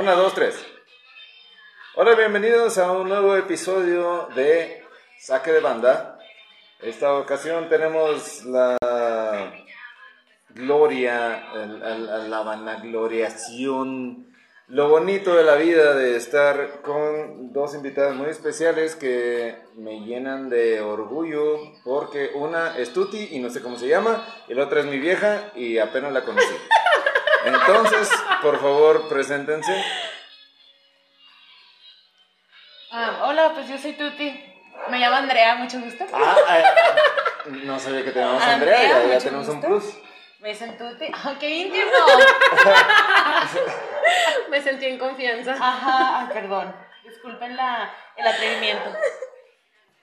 Una, dos, tres. Hola, bienvenidos a un nuevo episodio de Saque de Banda. Esta ocasión tenemos la gloria, el- el- la vanagloriación, lo bonito de la vida de estar con dos invitadas muy especiales que me llenan de orgullo porque una es Tuti y no sé cómo se llama, y la otra es mi vieja y apenas la conocí. Entonces, por favor, preséntense. Ah, hola, pues yo soy Tuti. Me llamo Andrea, mucho gusto. Ah, ay, no sabía que teníamos a Andrea, Andrea, ya, tenemos un plus. Me dicen Tuti. ¡Ah, qué íntimo! Me sentí en confianza. Ajá, perdón. Disculpen la, el atrevimiento.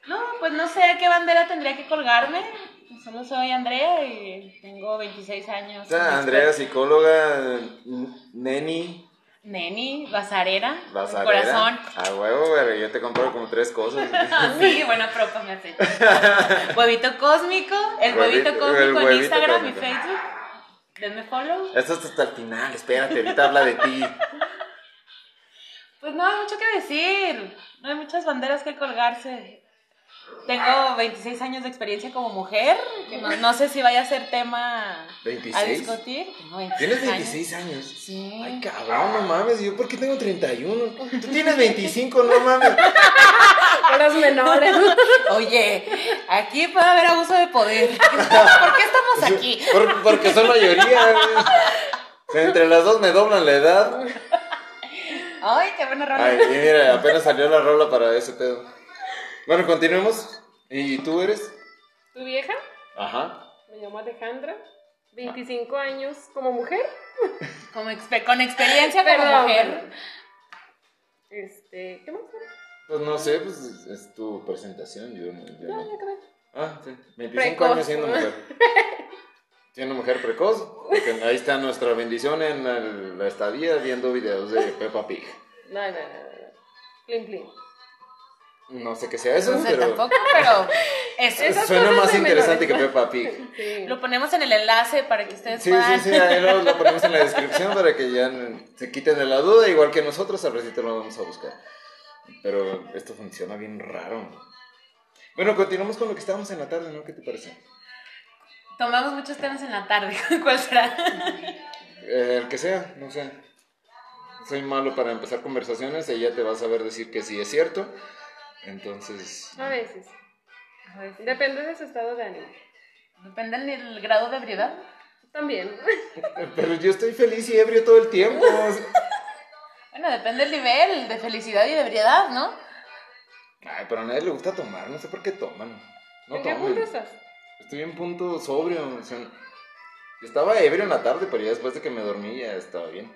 No, pues no sé a qué bandera tendría que colgarme. Solo soy Andrea y tengo 26 años. Sea, Andrea, psicóloga, neni, Neni, basarera, Bazarera. corazón. A huevo, güey, yo te compro como tres cosas. Ah, sí, buena propa me hace. Huevito cósmico, el huevito, Huevito- cósmico el en Instagram y. Facebook. Denme follow. Esto es hasta el final, espérate, ahorita habla de ti. Pues no hay mucho que decir. No hay muchas banderas que colgarse. Tengo 26 años de experiencia como mujer, que no, no sé si vaya a ser tema a 26. discutir. Tengo 26 ¿Tienes años. 26 años? Sí. Ay, cabrón, no mames, ¿yo por qué tengo 31? Tú tienes 25, no mames. Horas menores. Oye, aquí puede haber abuso de poder. ¿Por qué estamos aquí? Por- porque son mayoría, sea, entre las dos me doblan la edad. Ay, qué buena rola. Ay, y mira, apenas salió la rola para ese pedo. Bueno, continuemos. ¿Y tú eres? ¿Tu vieja? Ajá. Me llamo Alejandra. 25 años como mujer. Como con experiencia como Perdón, mujer. Este, ¿qué más? Pues no sé, pues es tu presentación. Yo, no- yo Ya, no- acabé. Ah, sí. 25 Precoz. años siendo mujer. Siendo mujer precoz. porque ahí está nuestra bendición en el- la estadía viendo videos de Peppa Pig. No, no, no, no. Plim, plim. No sé qué sea eso, No sé pero tampoco, pero Esas suena cosas más interesante que menores. Peppa Pig. Sí. lo ponemos en el enlace para que ustedes Sí, puedan. sí, sí, ahí lo, lo ponemos en la descripción para que ya se quiten de la duda, igual que nosotros, a ver si te lo vamos a buscar. Pero esto funciona bien raro. Bueno, continuamos con lo que estábamos en la tarde, ¿no? ¿Qué te parece? Tomamos muchos temas en la tarde. ¿Cuál será? Eh, el que sea, no sé. Soy malo para empezar conversaciones, ella te va a saber decir que sí es cierto. Entonces, A veces. Depende de su estado de ánimo. Depende del grado de ebriedad. También. pero yo estoy feliz y ebrio todo el tiempo. Bueno, depende del nivel de felicidad y de ebriedad, ¿no? Ay, pero a nadie le gusta tomar, no sé por qué toman. No ¿En qué punto estás? Estoy en punto sobrio. o sea, estaba ebrio en la tarde, pero ya después de que me dormí ya estaba bien.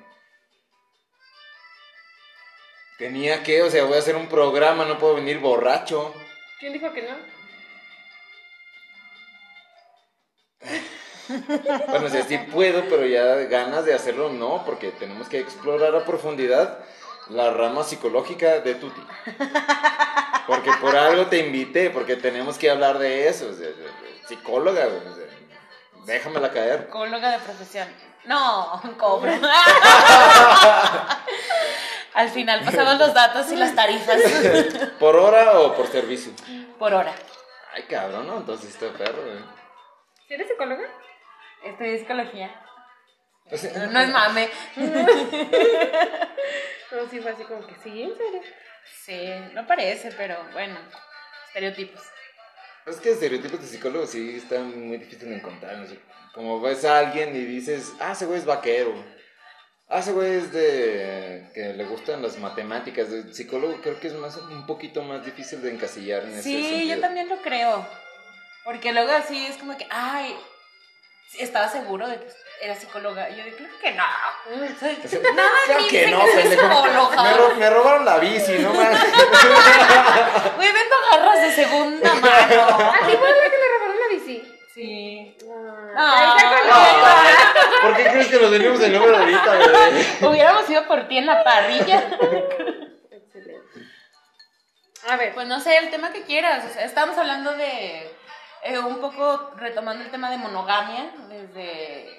Tenía que, o sea, voy a hacer un programa, no puedo venir borracho. ¿Quién dijo que no? Bueno, o sea, sí puedo, pero ya ganas de hacerlo no, porque tenemos que explorar a profundidad la rama psicológica de Tuti. Porque por algo te invité, porque tenemos que hablar de eso. o sea, psicóloga, o sea, déjamela caer. Psicóloga de profesión. No, cobro. Al final pasamos los datos y las tarifas ¿Por hora o por servicio? por hora. Ay, cabrón, ¿no? Entonces está perro, güey. ¿Sí eres psicóloga? Estudié psicología. No es mame. No, sí, fue así como que sí, en serio. Sí, no parece, pero bueno, estereotipos. Es que estereotipos de psicólogos sí están muy difíciles de encontrar. no sé. Como ves a alguien y dices, ah, ese güey es vaquero. Ah, ese güey es de. que le gustan las matemáticas. De psicólogo creo que es más un poquito más difícil de encasillar en ese Sí, yo también lo creo. Porque luego así es como que, ay, estaba seguro de que era psicóloga. Y yo dije, claro que no. Más Claro que no, que. Me, ro- me robaron la bici, no más. Güey, vendo garras de segunda mano. ¿A ti Sí. Ah, Ah. ¿Por qué crees que nos venimos el número ahorita, güey? Hubiéramos ido por ti en la parrilla. Excelente. A ver, Pues no sé, el tema que quieras. O sea, estamos hablando de eh, un poco retomando el tema de monogamia, desde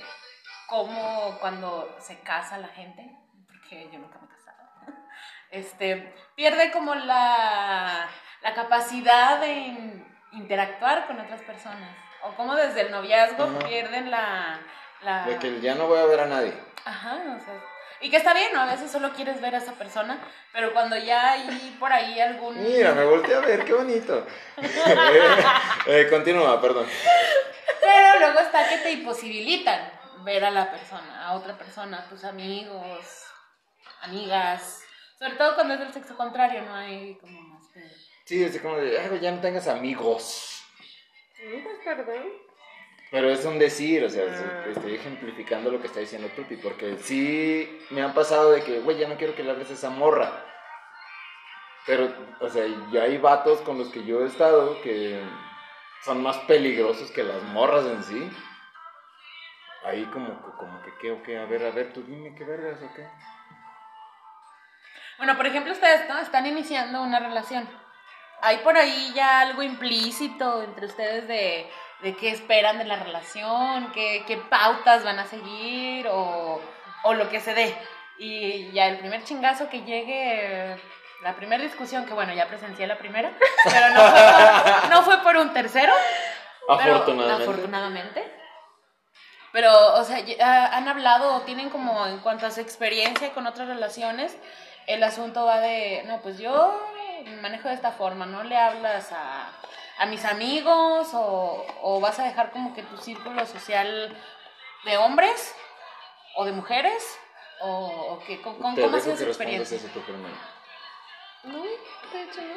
cómo cuando se casa la gente, porque yo nunca me he casado. este, pierde como la, la capacidad de in- interactuar con otras personas. O como desde el noviazgo Ajá. pierden la... la... De que ya no voy a ver a nadie. Ajá, o sea, y que está bien, ¿no? A veces solo quieres ver a esa persona, pero cuando ya hay por ahí algún... Mira, me volteé a ver, qué bonito. Eh, continúa, perdón. Pero luego está que te imposibilitan ver a la persona, a otra persona, a tus amigos, amigas. Sobre todo cuando es del sexo contrario, no hay como más. Sí, así como de, "Ay, ya no tengas amigos. Perdón. Pero es un decir, o sea, Ah. estoy ejemplificando lo que está diciendo Tuti, porque sí me ha pasado de que, güey, ya no quiero que le hables a esa morra. Pero, o sea, ya hay vatos con los que yo he estado que son más peligrosos que las morras en sí. Ahí como, que- como que, ¿qué o qué? A ver, a ver, tú dime qué vergas o qué. Bueno, por ejemplo, ustedes ¿no? están iniciando una relación. Hay por ahí ya algo implícito entre ustedes de, de qué esperan de la relación, qué, qué pautas van a seguir o, o lo que se dé. Y ya el primer chingazo que llegue, la primera discusión, que bueno, ya presencié la primera, pero no fue, no fue por un tercero. Pero, Afortunadamente. afortunadamente. Pero, o sea, ya han hablado tienen como en cuanto a su experiencia con otras relaciones, el asunto va de, no, pues yo me manejo de esta forma, no le hablas a, a mis amigos o, o vas a dejar como que tu círculo social de hombres o de mujeres o, o qué, ¿Con, con- Te ¿cómo ha dejo sido que su respondas experiencia? eso tú primero. No, de hecho no.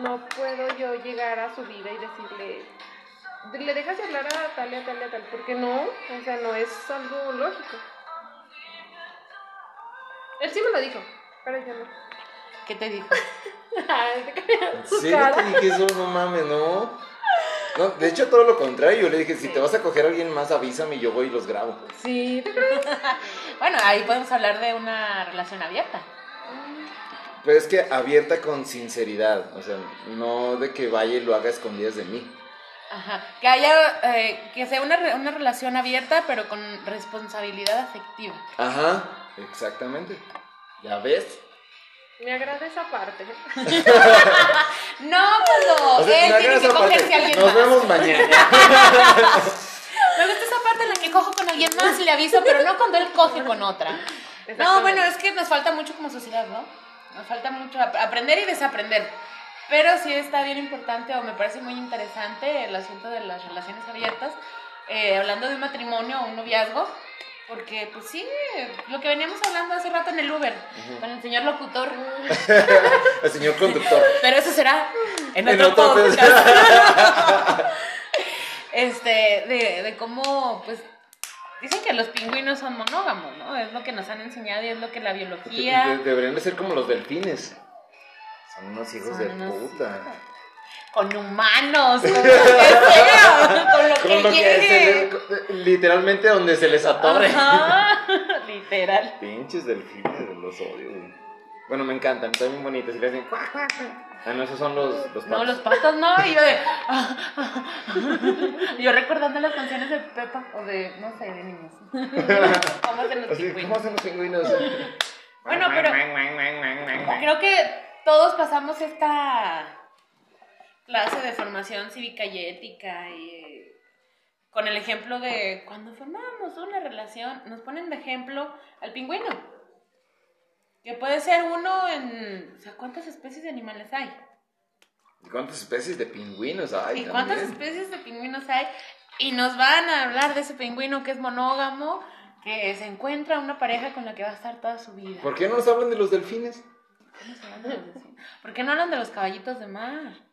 No puedo yo llegar a su vida y decirle, le dejas de hablar a tal y a tal y a tal, porque no, o sea, no es algo lógico. Él sí me lo dijo, pero yo no. ¿Qué te dijo? Sí, cara. te dije eso, no mames, no. No, de hecho, todo lo contrario. Yo le dije, si te vas a coger a alguien más, avísame y yo voy y los grabo. Sí, ¿te crees? Bueno, ahí podemos hablar de una relación abierta. Pero es que abierta con sinceridad. O sea, no de que vaya y lo haga a escondidas de mí. Ajá. Que haya, eh, que sea una, re- una relación abierta, pero con responsabilidad afectiva. Ajá, exactamente. ¿Ya ves? Me agrada esa parte. No, cuando O sea, él tiene que cogerse a alguien Nos más. vemos mañana. Me gusta esa parte en la que cojo con alguien más y le aviso, pero no cuando él coge con otra. No, bueno, es que nos falta mucho como sociedad, ¿no? Nos falta mucho ap- aprender y desaprender. Pero sí está bien importante, o me parece muy interesante, el asunto de las relaciones abiertas, eh, hablando de un matrimonio o un noviazgo, porque pues sí, lo que veníamos hablando hace rato en el Uber, con el señor locutor, El señor conductor. pero eso será en En otro este, de, de cómo, pues, dicen que los pingüinos son monógamos, ¿no? Es lo que nos han enseñado y es lo que la De- biología... deberían de ser como los delfines. Son unos hijos Son de unos puta. Con humanos, con lo que sea, con lo Con que lo llegue. literalmente donde se les atore. Ajá, literal. Pinches delfines, los odio, güey. Bueno, me encantan, están bien bonitos. Y le hacen cuac, cuac, cuac. Ah, no, esos son los, los No, patos. los patos no, y yo de... yo recordando las canciones de Pepa, o de, no sé, de niños. ¿Cómo hacen los pingüinos? ¿Cómo hacen los pingüinos? Bueno, pero creo que todos pasamos esta clase de formación cívica y ética y con el ejemplo de cuando formamos una relación, nos ponen de ejemplo al pingüino. Que puede ser uno en... O sea, ¿cuántas especies de animales hay? ¿Cuántas especies de pingüinos hay? ¿Y cuántas también? especies de pingüinos hay? Y nos van a hablar de ese pingüino que es monógamo, que se encuentra una pareja con la que va a estar toda su vida. ¿Por qué no nos hablan de los delfines? ¿Cómo se llaman los vecinos? ¿Por qué no hablan de los caballitos de mar?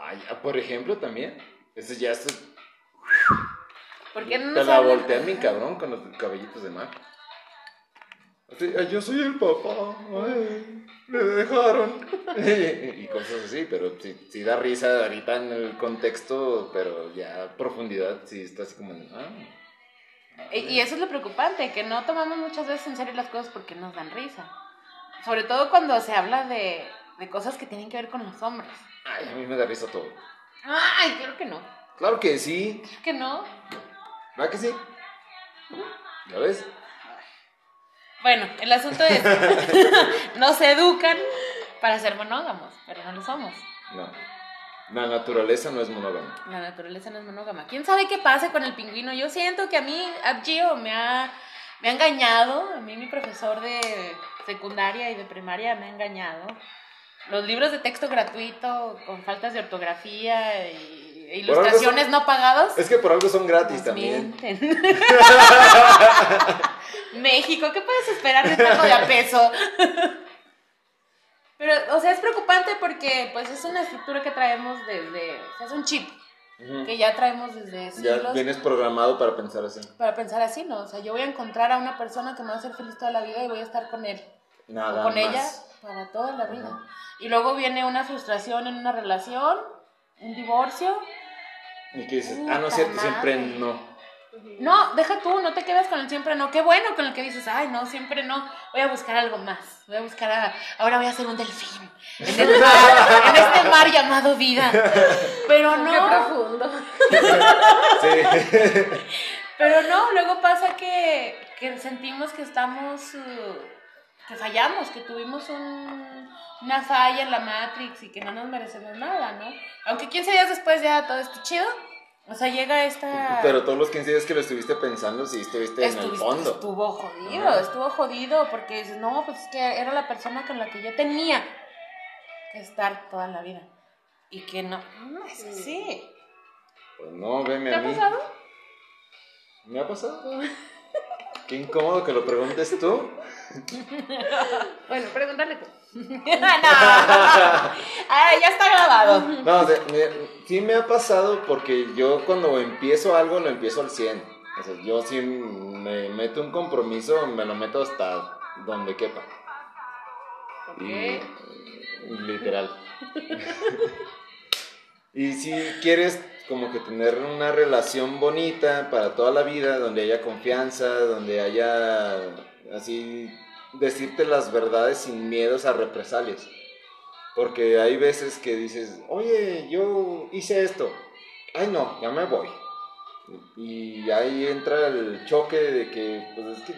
Ay, ah, por ejemplo, también. Ese ya es. ¿Por qué no Te la voltean mi cabrón con los caballitos de mar. Así, "Ay, yo soy el papá. Ay, me dejaron. y cosas así, pero sí, sí da risa ahorita en el contexto, pero ya a profundidad sí está así como. Ah. Y eso es lo preocupante, que no tomamos muchas veces en serio las cosas porque nos dan risa. Sobre todo cuando se habla de, de cosas que tienen que ver con los hombres. Ay, a mí me da risa todo. Ay, creo que no. Claro que sí. Creo que no. ¿Verdad que sí? ¿Ya ves? Bueno, el asunto es, nos educan para ser monógamos, pero no lo somos. No. La naturaleza no es monógama. La naturaleza no es monógama. ¿Quién sabe qué pase con el pingüino? Yo siento que a mí, a Gio me ha, me ha engañado. A mí mi profesor de secundaria y de primaria me ha engañado. Los libros de texto gratuito con faltas de ortografía y ilustraciones son- no pagadas. Es que por algo son gratis también. México, ¿qué puedes esperar de tanto de a peso? Pero, o sea, es preocupante porque pues es una estructura que traemos desde, o sea, es un chip que ya traemos desde Ya siglos vienes programado para pensar así. para pensar así, ¿no? O sea, yo voy a encontrar a una persona que me va a hacer feliz toda la vida y voy a estar con él Nada o con más. ella para toda la vida. Y luego viene una frustración en una relación, un divorcio. Y que dices, ah, no es cierto, madre. siempre no. No, deja tú, no te quedas con el siempre no. Qué bueno con el que dices, ay, no, siempre no. Voy a buscar algo más. Voy a buscar a... Ahora voy a ser un delfín. En el mar, en este mar llamado vida. Pero Qué no. profundo. Sí. Pero no, luego pasa que, que sentimos que estamos, uh, que fallamos, que tuvimos un- una falla en la Matrix y que no nos merecemos nada, ¿no? Aunque 15 días después ya todo está chido, o sea, llega esta... Pero todos los 15 días que lo estuviste pensando, sí estuviste en el fondo. Estuvo jodido, Ajá. estuvo jodido, porque dices, no, pues es que era la persona con la que yo tenía que estar toda la vida. Y que no, no es así. Pues no, veme ¿Te a ha mí. pasado? ¿Me ha pasado? Qué incómodo que lo preguntes tú. Bueno, pregúntale tú. no, ah, ya está grabado. No, o sea, me- sí me ha pasado porque yo cuando empiezo algo lo empiezo al 100. O sea, yo sí me meto un compromiso, me lo meto hasta donde quepa. Ok. Y, literal. y si quieres como que tener una relación bonita para toda la vida, donde haya confianza, donde haya así decirte las verdades sin miedos a represalias. Porque hay veces que dices, oye, yo hice esto. Ay, no, ya me voy. Y ahí entra el choque de que, pues es que,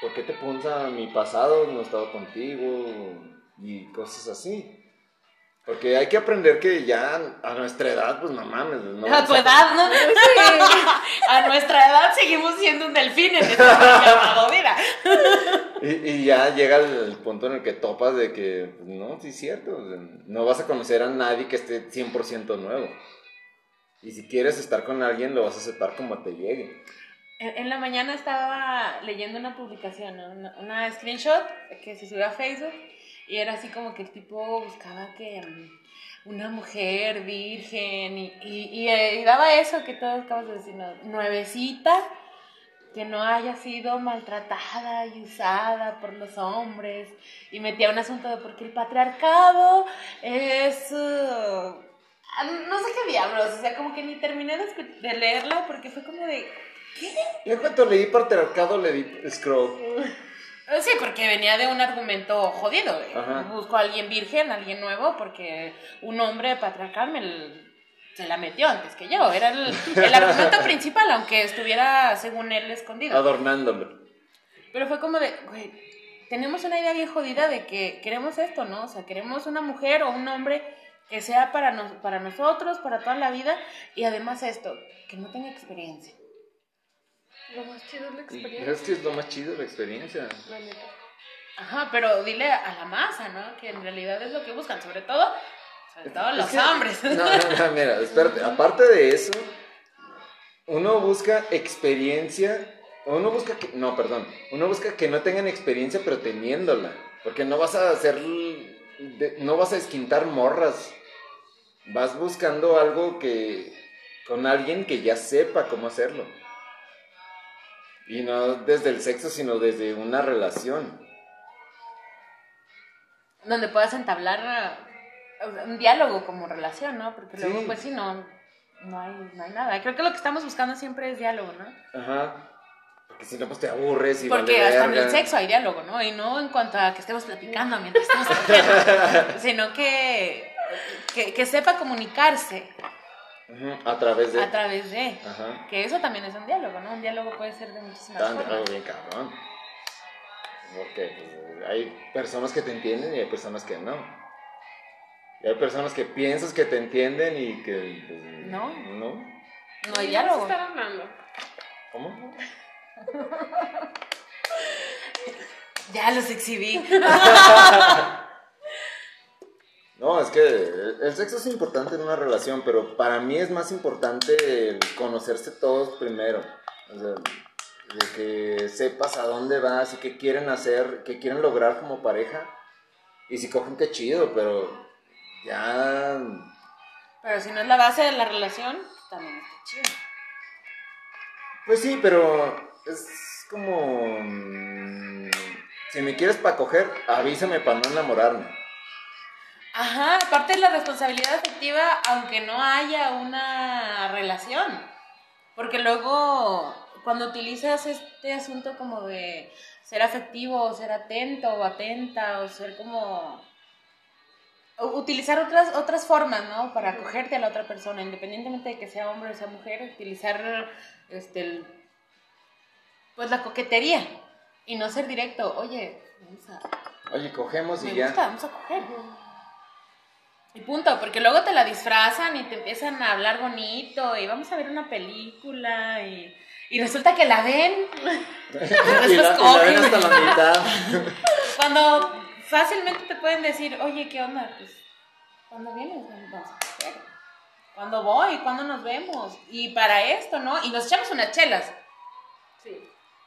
¿por qué te punza mi pasado? No he estado contigo y cosas así. Porque hay que aprender que ya a nuestra edad, pues no mames. No A tu edad, ¿no? A nuestra edad seguimos siendo un delfín en este llamado vida. Y, y ya llega el, el punto en el que topas de que, pues, no, sí es cierto, no vas a conocer a nadie que esté 100% nuevo. Y si quieres estar con alguien, lo vas a aceptar como te llegue. En, en la mañana estaba leyendo una publicación, ¿no? una, una screenshot que se subió a Facebook y era así como que el tipo buscaba que mm, una mujer virgen y, y, y, eh, y daba eso que todos acabas de decir, ¿no? nuevecita, que no haya sido maltratada y usada por los hombres y metía un asunto de por qué el patriarcado es... uh, ah, no sé qué diablos, o sea, como que ni terminé de, de leerla porque fue como de... Y en cuanto leí patriarcado, le di scroll. Sí, porque venía de un argumento jodido. Ajá. Busco a alguien virgen, a alguien nuevo, porque un hombre patriarcal me se la metió antes que yo. Era el, el argumento principal, aunque estuviera, según él, escondido. Adornándolo. Pero fue como de, güey, tenemos una idea bien jodida de que queremos esto, ¿no? O sea, queremos una mujer o un hombre que sea para, nos, para nosotros, para toda la vida, y además esto, que no tenga experiencia. Lo más chido es la Y experiencia. es que es lo más chido la experiencia. La neta. Ajá, pero dile a la masa, ¿no? Que en realidad es lo que buscan, sobre todo, sobre todo los que- hombres. No, no, no, mira, espérate. Aparte de eso, uno busca experiencia. Uno busca que. No, perdón. Uno busca que no tengan experiencia, pero teniéndola. Porque no vas a hacer. de- no vas a esquintar morras. Vas buscando algo que. con alguien que ya sepa cómo hacerlo. Y no desde el sexo, sino desde una relación. Donde puedas entablar uh, un diálogo como relación, ¿no? Porque luego, Sí. pues sí, no, no, hay, no hay nada. Creo que lo que estamos buscando siempre es diálogo, ¿no? Ajá. Porque si no, pues te aburres y Porque vale hasta en el sexo hay diálogo, ¿no? Y no en cuanto a que estemos platicando mientras estamos platicando, sino que, que, que sepa comunicarse A través de. a través de. Ajá. Que eso también es un diálogo, ¿no? Un diálogo puede ser de muchísimas Tan formas. bien cabrón. Porque pues, hay personas que te entienden y hay personas que no. Y hay personas que piensas que te entienden y que pues, No. No. No hay ¿De diálogo. están hablando? ¿Cómo? Ya los exhibí. Es que el sexo es importante en una relación, pero para mí es más importante el conocerse todos primero. O sea, de que sepas a dónde vas y qué quieren hacer, qué quieren lograr como pareja. Y si cogen, qué chido, pero ya. Pero si no es la base de la relación, también está chido. Pues sí, pero es como. mm, Si me quieres para coger, avísame para no enamorarme. Ajá, aparte de la responsabilidad afectiva, aunque no haya una relación. Porque luego, cuando utilizas este asunto como de ser afectivo, o ser atento o atenta, o ser como... utilizar otras, otras formas, ¿no? Para acogerte a la otra persona, independientemente de que sea hombre o sea mujer, utilizar este, el- pues la coquetería y no ser directo. Oye, vamos a, Oye, cogemos y me ya. gusta, vamos a coger. Y punto, porque luego te la disfrazan y te empiezan a hablar bonito y vamos a ver una película y, y resulta que la ven y, la, y la cogen. ven hasta la mitad. cuando fácilmente te pueden decir, oye, ¿qué onda? Pues, ¿cuándo vienes? Vamos a. ¿Cuándo voy? ¿Cuándo nos vemos? Y para esto, ¿no? Y nos echamos unas chelas Sí,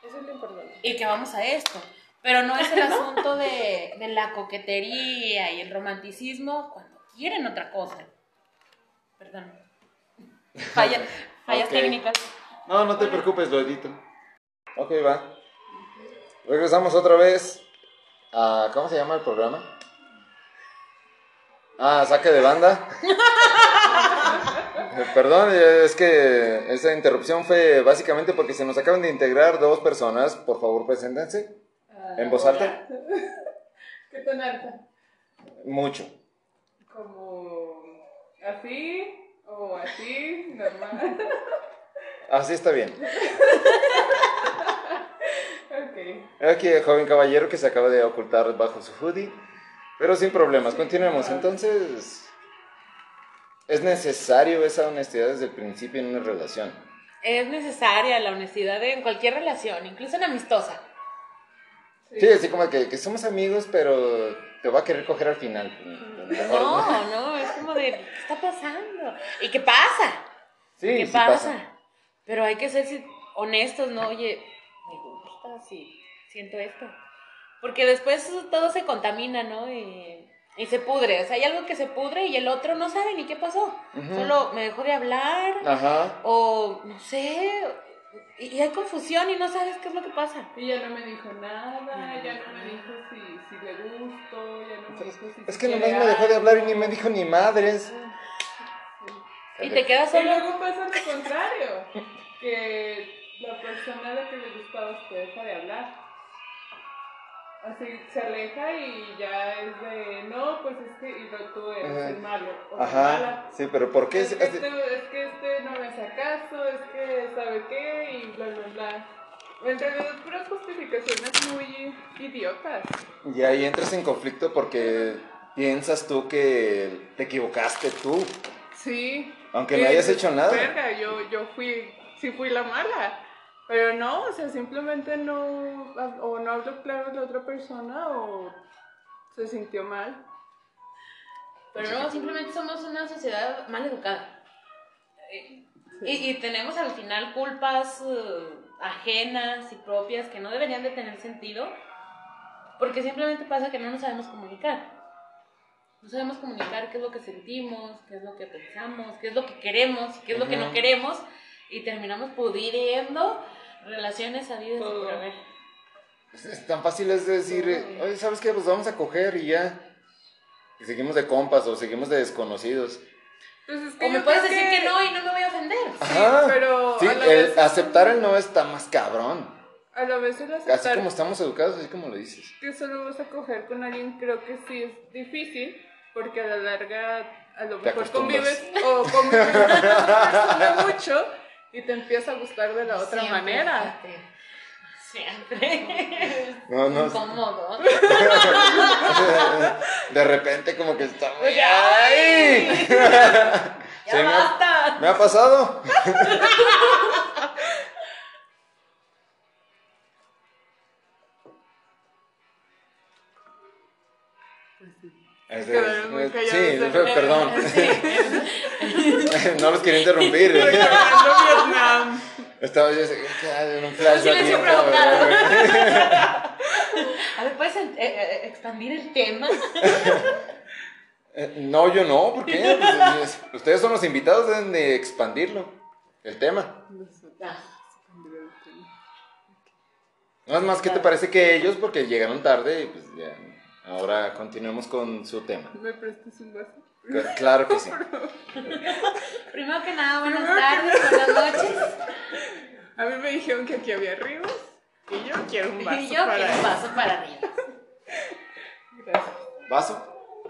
eso es lo importante. y que vamos a esto. Pero no es el asunto de, de la coquetería y el romanticismo cuando quieren otra cosa. Perdón. Falla- fallas técnicas. No, no te preocupes, lo edito. Ok, va. Regresamos otra vez a... ¿Cómo se llama el programa? Ah, saque de banda. Perdón, es que esa interrupción fue básicamente porque se nos acaban de integrar dos personas. Por favor, preséntense. ¿En voz alta? ¿Qué tan alta? Mucho. ¿Como así o así, normal? Así está bien. ok. Aquí el joven caballero que se acaba de ocultar bajo su hoodie. Pero sin problemas, continuemos. Entonces, es necesario esa honestidad desde el principio en una relación. Es necesaria la honestidad en cualquier relación, incluso en amistosa. Sí, así como que, que somos amigos, pero te va a querer coger al final. No, no, es como de, ¿qué está pasando? ¿Y qué pasa? Sí, ¿Qué sí pasa? Pero hay que ser si- honestos, ¿no? Oye, me gusta, sí, siento esto. Porque después todo se contamina, ¿no? Y, y se pudre. O sea, hay algo que se pudre y el otro no sabe ni qué pasó. Solo me dejó de hablar Ajá. o no sé. Y, y hay confusión y no sabes qué es lo que pasa. Y ya no me dijo nada, ya no me dijo si, si le gusto, ya no me dijo si Es que nomás me dejó de hablar y ni me dijo ni madres. Y te quedas Y solo. luego pasa lo contrario, que la persona a la que le gusta a usted deja de hablar. Así se aleja y ya es de, no, pues es que, y lo tú eres Ajá. el malo. O Ajá. mala. Sí, pero ¿por qué? Es que, este, es que este no me hace caso, es que sabe qué, y bla, bla, bla. En realidad, puras justificaciones muy idiotas. Y ahí entras en conflicto porque piensas tú que te equivocaste tú. Sí. Aunque no hayas hecho nada. Verga, yo, yo fui, sí fui la mala. Pero no, o sea, simplemente no, o no habló claro la otra persona o se sintió mal. Pero no, simplemente somos una sociedad mal educada. Y, y tenemos al final culpas eh, ajenas y propias que no deberían de tener sentido, porque simplemente pasa que no nos sabemos comunicar. No sabemos comunicar qué es lo que sentimos, qué es lo que pensamos, qué es lo que queremos, qué es lo que no queremos, y terminamos pudriendo relaciones habidas y por Todo. haber. Es tan fácil es decir, oye, ¿sabes qué? Pues vamos a coger y ya. Y seguimos de compas o seguimos de desconocidos. Pues es que O me puedes decir que no y no me voy a ofender. Ajá. pero Sí, a la el vez- aceptar el no está más cabrón. A la vez el Así aceptar como estamos educados, así como lo dices. que solo vas a coger con alguien creo que sí es difícil porque a la larga a lo mejor convives o convives mucho y te empieza a gustar de la otra Siempre, manera. Siempre. No, no. Incómodo. De repente como que está muy... ¡Ay! Ya Sí, me ha- basta. Me ha pasado. Es- sí, fue- perdón. no los quería interrumpir. Vietnam. Estaba yo en un flashback. güey. A ver, ¿puedes eh, eh, expandir el tema? Eh, No, yo no, ¿por qué? Pues, es- Ustedes son los invitados, deben de expandirlo, el tema. Ah, No es más que te parece que ellos, porque llegaron tarde y pues ya. Ahora continuemos con su tema. ¿Me prestas un vaso? Cl- Claro que sí. Primero que nada, buenas tardes, buenas noches. A mí me dijeron que aquí había ríos y yo quiero un vaso Y yo para quiero un vaso para arriba. Gracias. ¿Vaso?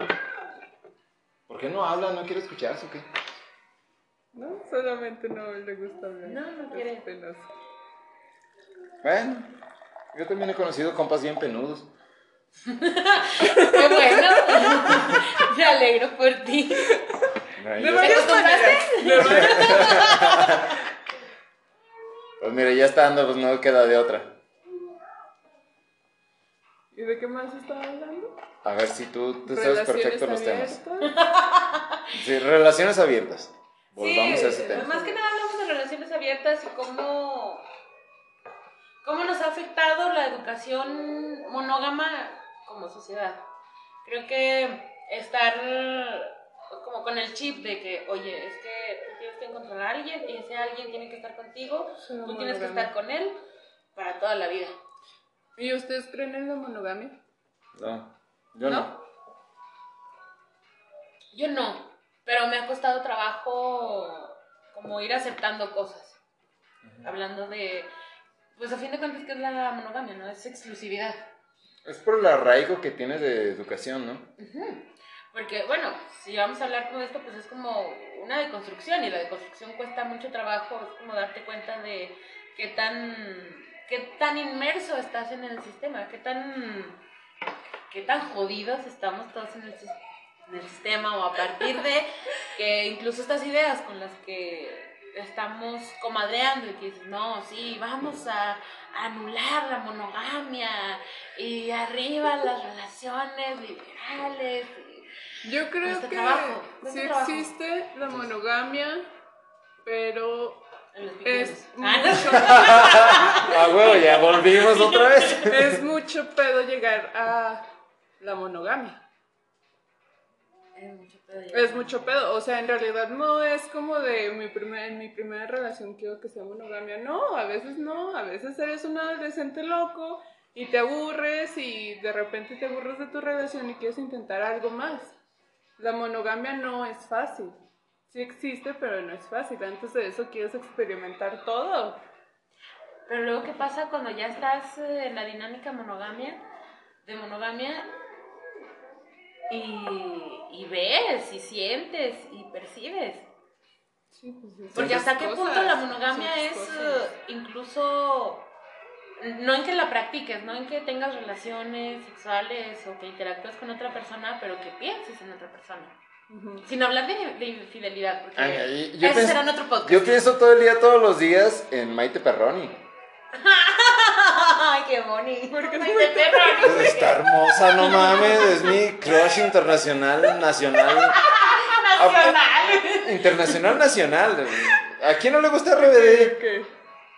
¿Por qué no habla? ¿No quiere escucharse o qué? No, solamente no le gusta hablar. No, no Es quiere. penoso. Bueno, yo también he conocido compas bien penudos. Qué bueno. Me alegro por ti. Yo- varias acostumbraste? Pues mira, ya estando, pues no queda de otra. ¿Y de qué más estaba hablando? A ver si tú, tú sabes perfecto los temas. Sí, relaciones abiertas. Volvamos sí, a ese tema. Más que nada hablamos de relaciones abiertas y cómo, cómo nos ha afectado la educación monógama como sociedad. Creo que estar como con el chip de que, oye, es que tú tienes que encontrar a alguien y ese alguien tiene que estar contigo, tú tienes que estar con él para toda la vida. ¿Y ustedes creen en la monogamia? No, yo no. ¿No? Yo no, pero me ha costado trabajo como ir aceptando cosas. Hablando de, pues a fin de cuentas, ¿qué es la monogamia? ¿No? Es exclusividad. Es por el arraigo que tienes de educación, ¿no? Porque, bueno, si vamos a hablar como de esto, pues es como una deconstrucción y la deconstrucción cuesta mucho trabajo, es como darte cuenta de qué tan, qué tan inmerso estás en el sistema, qué tan, qué tan jodidos estamos todos en el, sis- en el sistema o a partir de que incluso estas ideas con las que estamos comadreando y que dices, no, sí, vamos a anular la monogamia y arriba las relaciones liberales. Yo creo Cuesta que trabajo, cuesta sí trabajo. existe la monogamia, pero es videos. Ah, mucho, Ah, ya volvimos otra vez. es mucho pedo llegar a la monogamia. Es mucho pedo. Es mucho pedo, o sea, en realidad no es como de mi primer, en mi primera relación quiero que sea monogamia, no, a veces no, a veces eres un adolescente loco y te aburres y de repente te aburres de tu relación y quieres intentar algo más. La monogamia no es fácil, sí existe, pero no es fácil, antes de eso quieres experimentar todo. Pero luego, ¿qué pasa cuando ya estás eh, en la dinámica monogamia? De monogamia. Y, y ves, y sientes, y percibes. Sí, pues, es Porque hasta qué cosas, punto la monogamia es cosas. eh, incluso, no en que la practiques, no en que tengas relaciones sexuales o que interactúes con otra persona, pero que pienses en otra persona. Sin hablar de, de infidelidad, porque Ay, ay, yo ese pienso- será en otro podcast. Yo pienso todo el día, todos los días en Maite Perroni. Ay, qué bonito. Porque es muy de perro. Está hermosa, no mames, es mi crush internacional, nacional. Nacional. Internacional, nacional. ¿A quién no le gusta RBD?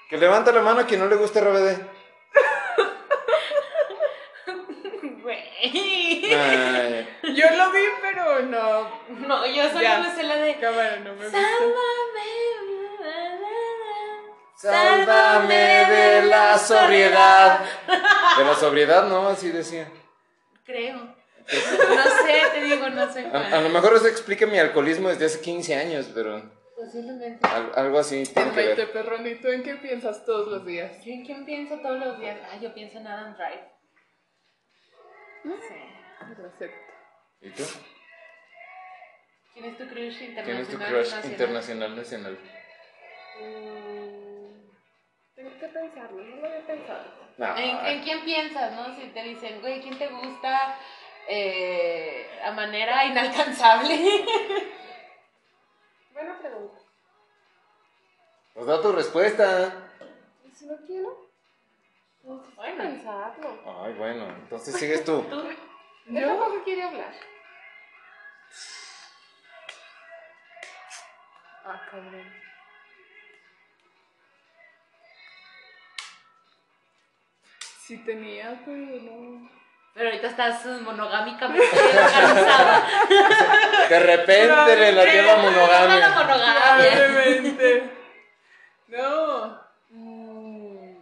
Que levanta la mano a quien no le gusta RBD. Güey. Ay, Yo lo vi, pero no. No, yo solo Ya. me sé la de. Cámara, no me gusta. Sálvame. De la sobriedad. De la sobriedad, ¿no? Así decía. Creo. No sé, te digo, no sé A, lo mejor eso explica mi alcoholismo desde hace 15 años, pero Posiblemente. al- algo así que 20 ver. perronito, ¿en qué piensas todos los días? ¿Yo en quién pienso todos los días? Ah, yo pienso en Adam Drive. Sí. Lo acepto. ¿Y tú? ¿Quién es tu crush internacional? ¿Quién es tu crush nacional? internacional nacional? Mm, Tengo, que pensarlo, no lo había pensado. No, ¿En, en quién piensas, no? Si te dicen, güey, ¿quién te gusta eh, a manera inalcanzable? Buena pregunta. Pues da tu respuesta. ¿Y si no quiero? Necesito Bueno. pensarlo. Ay, bueno, entonces sigues tú. ¿Tú? Él tampoco quiere hablar. Ah, cabrón. Sí tenía, pero no. Pero ahorita estás monogámicamente cansada. De repente relativa La monogamia. monogamia. Probablemente. No. Mm,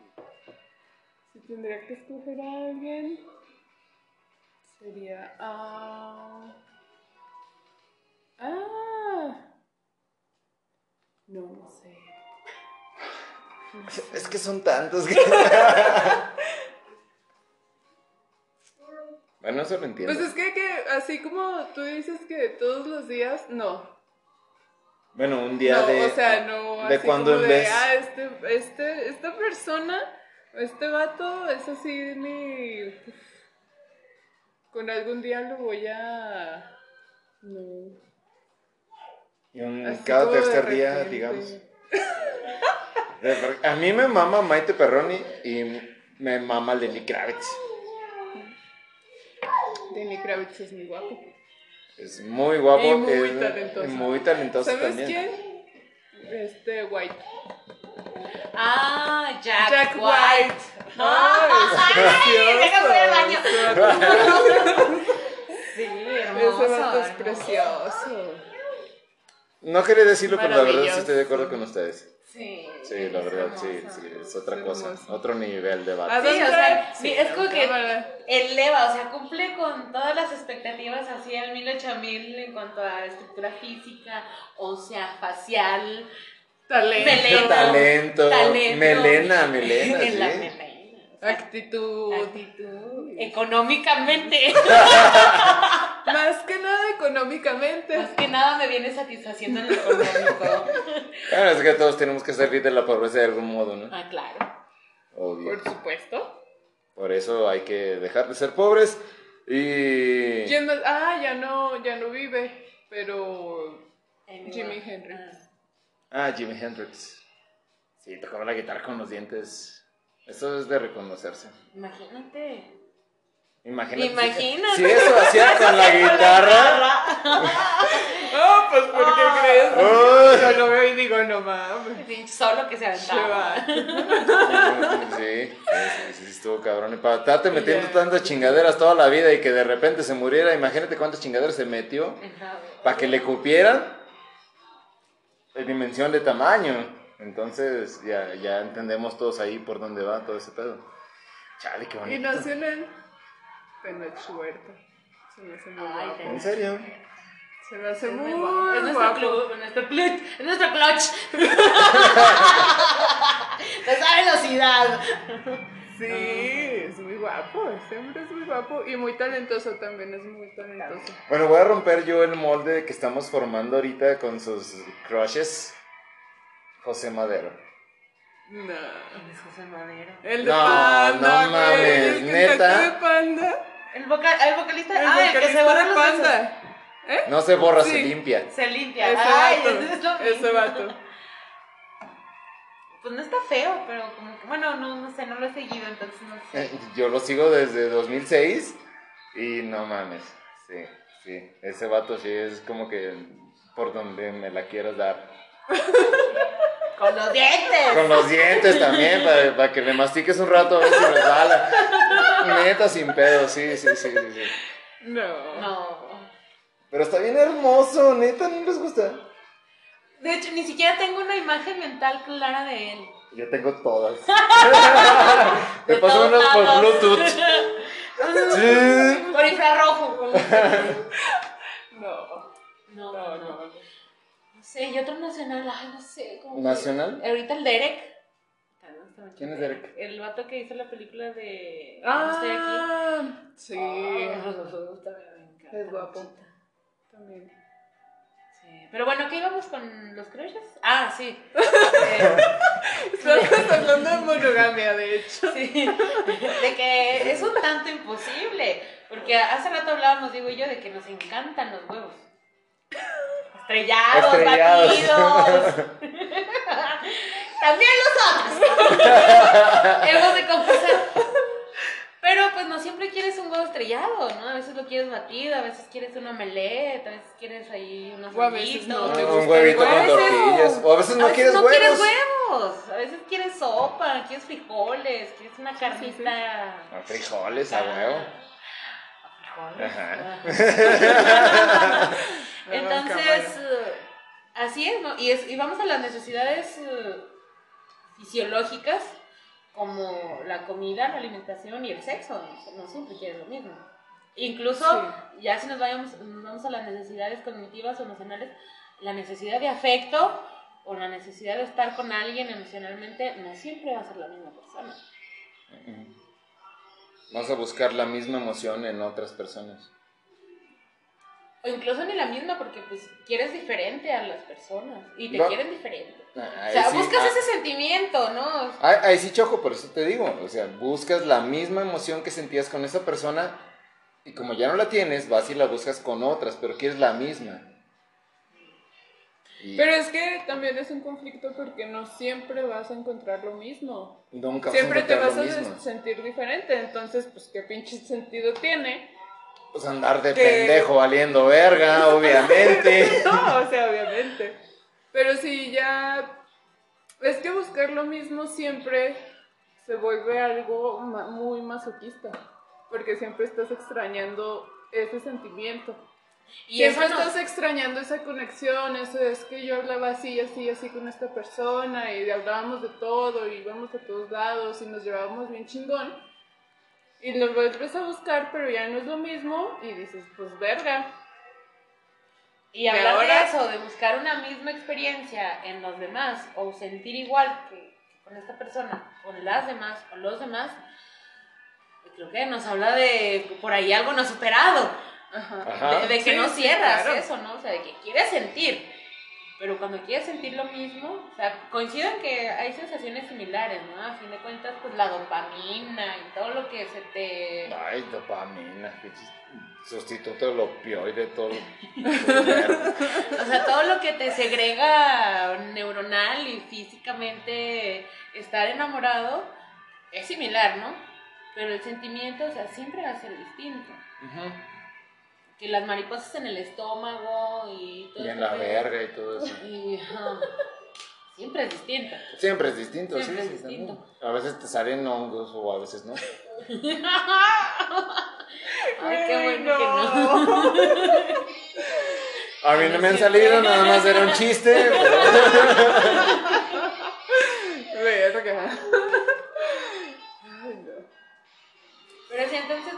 Si tendría que escoger a alguien, sería. Ah. Ah. No, no sé. Es que son tantos que... Bueno, eso lo entiendo. Pues es que, que así como tú dices que todos los días, no. Bueno, un día no, de... o sea, no. de así cuando como en de, vez... Ah, este, este, esta persona, este vato, es así mi. Con algún día lo voy a. No. Y un, así cada tercer día, digamos. A mí me mama Maite Perroni y me mama Lenny Kravitz. Lenny Kravitz es muy guapo. Es muy guapo. Y muy es- talentoso. y muy talentoso ¿Sabes también. quién? Este White. Ah, Jack, Jack White. White. Ay, déjame voy al baño. Ese Sí, Ese hermoso. vato es precioso. No quería decirlo, pero la verdad sí estoy de acuerdo con ustedes. Sí. Sí, la verdad, sí, sí, es otra Es cosa, otro nivel de ¿A vato. Sí, o sea, sí, es como que eleva, o sea, cumple con todas las expectativas así al mil ocho mil en cuanto a estructura física, ósea, facial, Talento. Melena. Talento, talento. melena, melena, en la melena. Actitud. Actitud, económicamente, Más que nada económicamente. más que nada me viene satisfaciendo en lo económico. Claro, es que todos tenemos que salir de la pobreza de algún modo, ¿no? Ah, claro. Obvio. Por supuesto. Por eso hay que dejar de ser pobres y... Ah, ya no, ya no vive. Pero. Amy Jimi. Hendrix. Ah, Jimi Hendrix. Sí, tocaba la guitarra con los dientes. Eso es de reconocerse. Ah, Imagínate. Imagínate. Imagínate. Si eso hacía con la guitarra. Oh, pues ¿por qué Ah. crees? Yo lo veo y digo, no mames. Solo que se aventaba. Sí, sí, sí, sí, estuvo cabrón. Y para estarte metiendo tantas chingaderas toda la vida y que de repente se muriera, imagínate cuántas chingaderas se metió para que le cupieran en dimensión de tamaño. Entonces ya, ya entendemos todos ahí por dónde va todo ese pedo. Chale, qué Y bonito. nació en el Penoch Huerta. Se me hace muy Ay, guapo. ¿En serio? Se me hace Es muy, muy guapo. Es nuestro club, nuestro clutch, es nuestro clutch. Esa velocidad. Sí, es muy guapo. Ese hombre es muy guapo. Y muy talentoso también, es muy talentoso. Bueno, voy a romper yo el molde que estamos formando ahorita con sus crushes. José Madero. No. Es José Madero. El de No, Panda, no mames, el ¿neta? sacó de Panda. El, vocal, el vocalista, El ah, el que se borra los. Panda. ¿Eh? No se borra, se limpia. Se limpia. Ese Ay, vato. es lo Ese mismo. vato. Pues no está feo, pero como que, bueno, no, no sé, no lo he seguido, entonces no sé. Eh, Yo lo sigo desde 2006 y no mames. Sí, sí. Ese vato sí es como que por donde me la quieras dar. Con los dientes. Con los dientes también, para, para que le mastiques un rato a ver si resbala. Neta, sin pedo, sí, sí, sí, sí, sí. No. No. Pero está bien hermoso, neta, ¿no les gusta? De hecho, ni siquiera tengo una imagen mental clara de él. Yo tengo todas. Te De paso todos unas por. Bluetooth. Sí. Por infrarrojo. No. No, No, no, no. no. No sé, y otro nacional, ay, no sé. que- ¿Nacional? Ahorita el Derek. ¿Quién es Derek? El vato que hizo la película de. No estoy aquí. Ah, sí. Es Es guapo. También. Sí. Pero bueno, ¿qué íbamos con los crushes? Ah, sí. Eh, Estamos hablando de monogamia, de hecho. Sí, de que es un tanto imposible. Porque hace rato hablábamos, digo yo, de que nos encantan los huevos. Estrellados, Estrellados. batidos. También los otros. Hemos de confesar. Pero pues no siempre quieres un huevo estrellado, ¿no? A veces lo quieres batido, a veces quieres un omelette, a veces quieres ahí unos O a veces no huevitos. te un huevito con tortillas. O a veces no a veces quieres no huevos. quieres huevos, a veces quieres sopa, quieres frijoles, quieres una carnita. A frijoles, a huevo. Ah, frijoles. Ajá. ah. Entonces, eh, así es, ¿no? Y, es, y vamos a las necesidades eh, fisiológicas como la comida, la alimentación y el sexo. No, siempre quieres lo mismo. Incluso, ya si nos, vayamos, nos vamos a las necesidades cognitivas o emocionales, la necesidad de afecto o la necesidad de estar con alguien emocionalmente no siempre va a ser la misma persona. Vamos a buscar la misma emoción en otras personas. O incluso ni la misma porque pues quieres diferente a las personas y te No. quieren diferente. Ahí o sea, sí, buscas ah, ese sentimiento, ¿no? Ahí, ahí sí choco, por eso te digo. O sea, buscas la misma emoción que sentías con esa persona y como ya no la tienes, vas y la buscas con otras, pero quieres la misma. Y Pero es que también es un conflicto porque no siempre vas a encontrar lo mismo. nunca Siempre te vas vas a sentir diferente. Entonces, pues, ¿qué pinche sentido tiene? Pues andar de que- pendejo valiendo verga, obviamente. No, o sea, obviamente. Pero si ya. Es que buscar lo mismo siempre se vuelve algo ma- muy masoquista. Porque siempre estás extrañando ese sentimiento. Y eso Siempre no- estás extrañando esa conexión, eso es que yo hablaba así, así, así con esta persona y hablábamos de todo y íbamos a todos lados y nos llevábamos bien chingón. Y lo vuelves a buscar, pero ya no es lo mismo y dices, pues verga. Y hablar ahora- de eso, de buscar una misma experiencia en los demás o sentir igual que, con esta persona, con las demás, con los demás, creo que nos habla de por ahí algo no superado. Ajá. Ajá. De, de que Sí, no sí, cierras claro. eso, ¿no? O sea, de que quieres sentir. Pero cuando quieres sentir lo mismo, o sea, coincido en que hay sensaciones similares, ¿no? A fin de cuentas, pues la dopamina y todo lo que se te... Ay, dopamina, sustituto del opioide, todo. O sea, todo lo que te segrega neuronal y físicamente estar enamorado es similar, ¿no? Pero el sentimiento, o sea, siempre va a ser distinto. Ujú. Que las mariposas en el estómago y todo Y en la verga y todo eso. Y, ajá, siempre es distinto. Siempre es distinto, Siempre sí, es sí, distinto. también. A veces te salen hongos o a veces no. Ay, qué bueno que no. A mí no me han salido, nada más era un chiste. pero- Verga. Ay, no. Pero sí, entonces,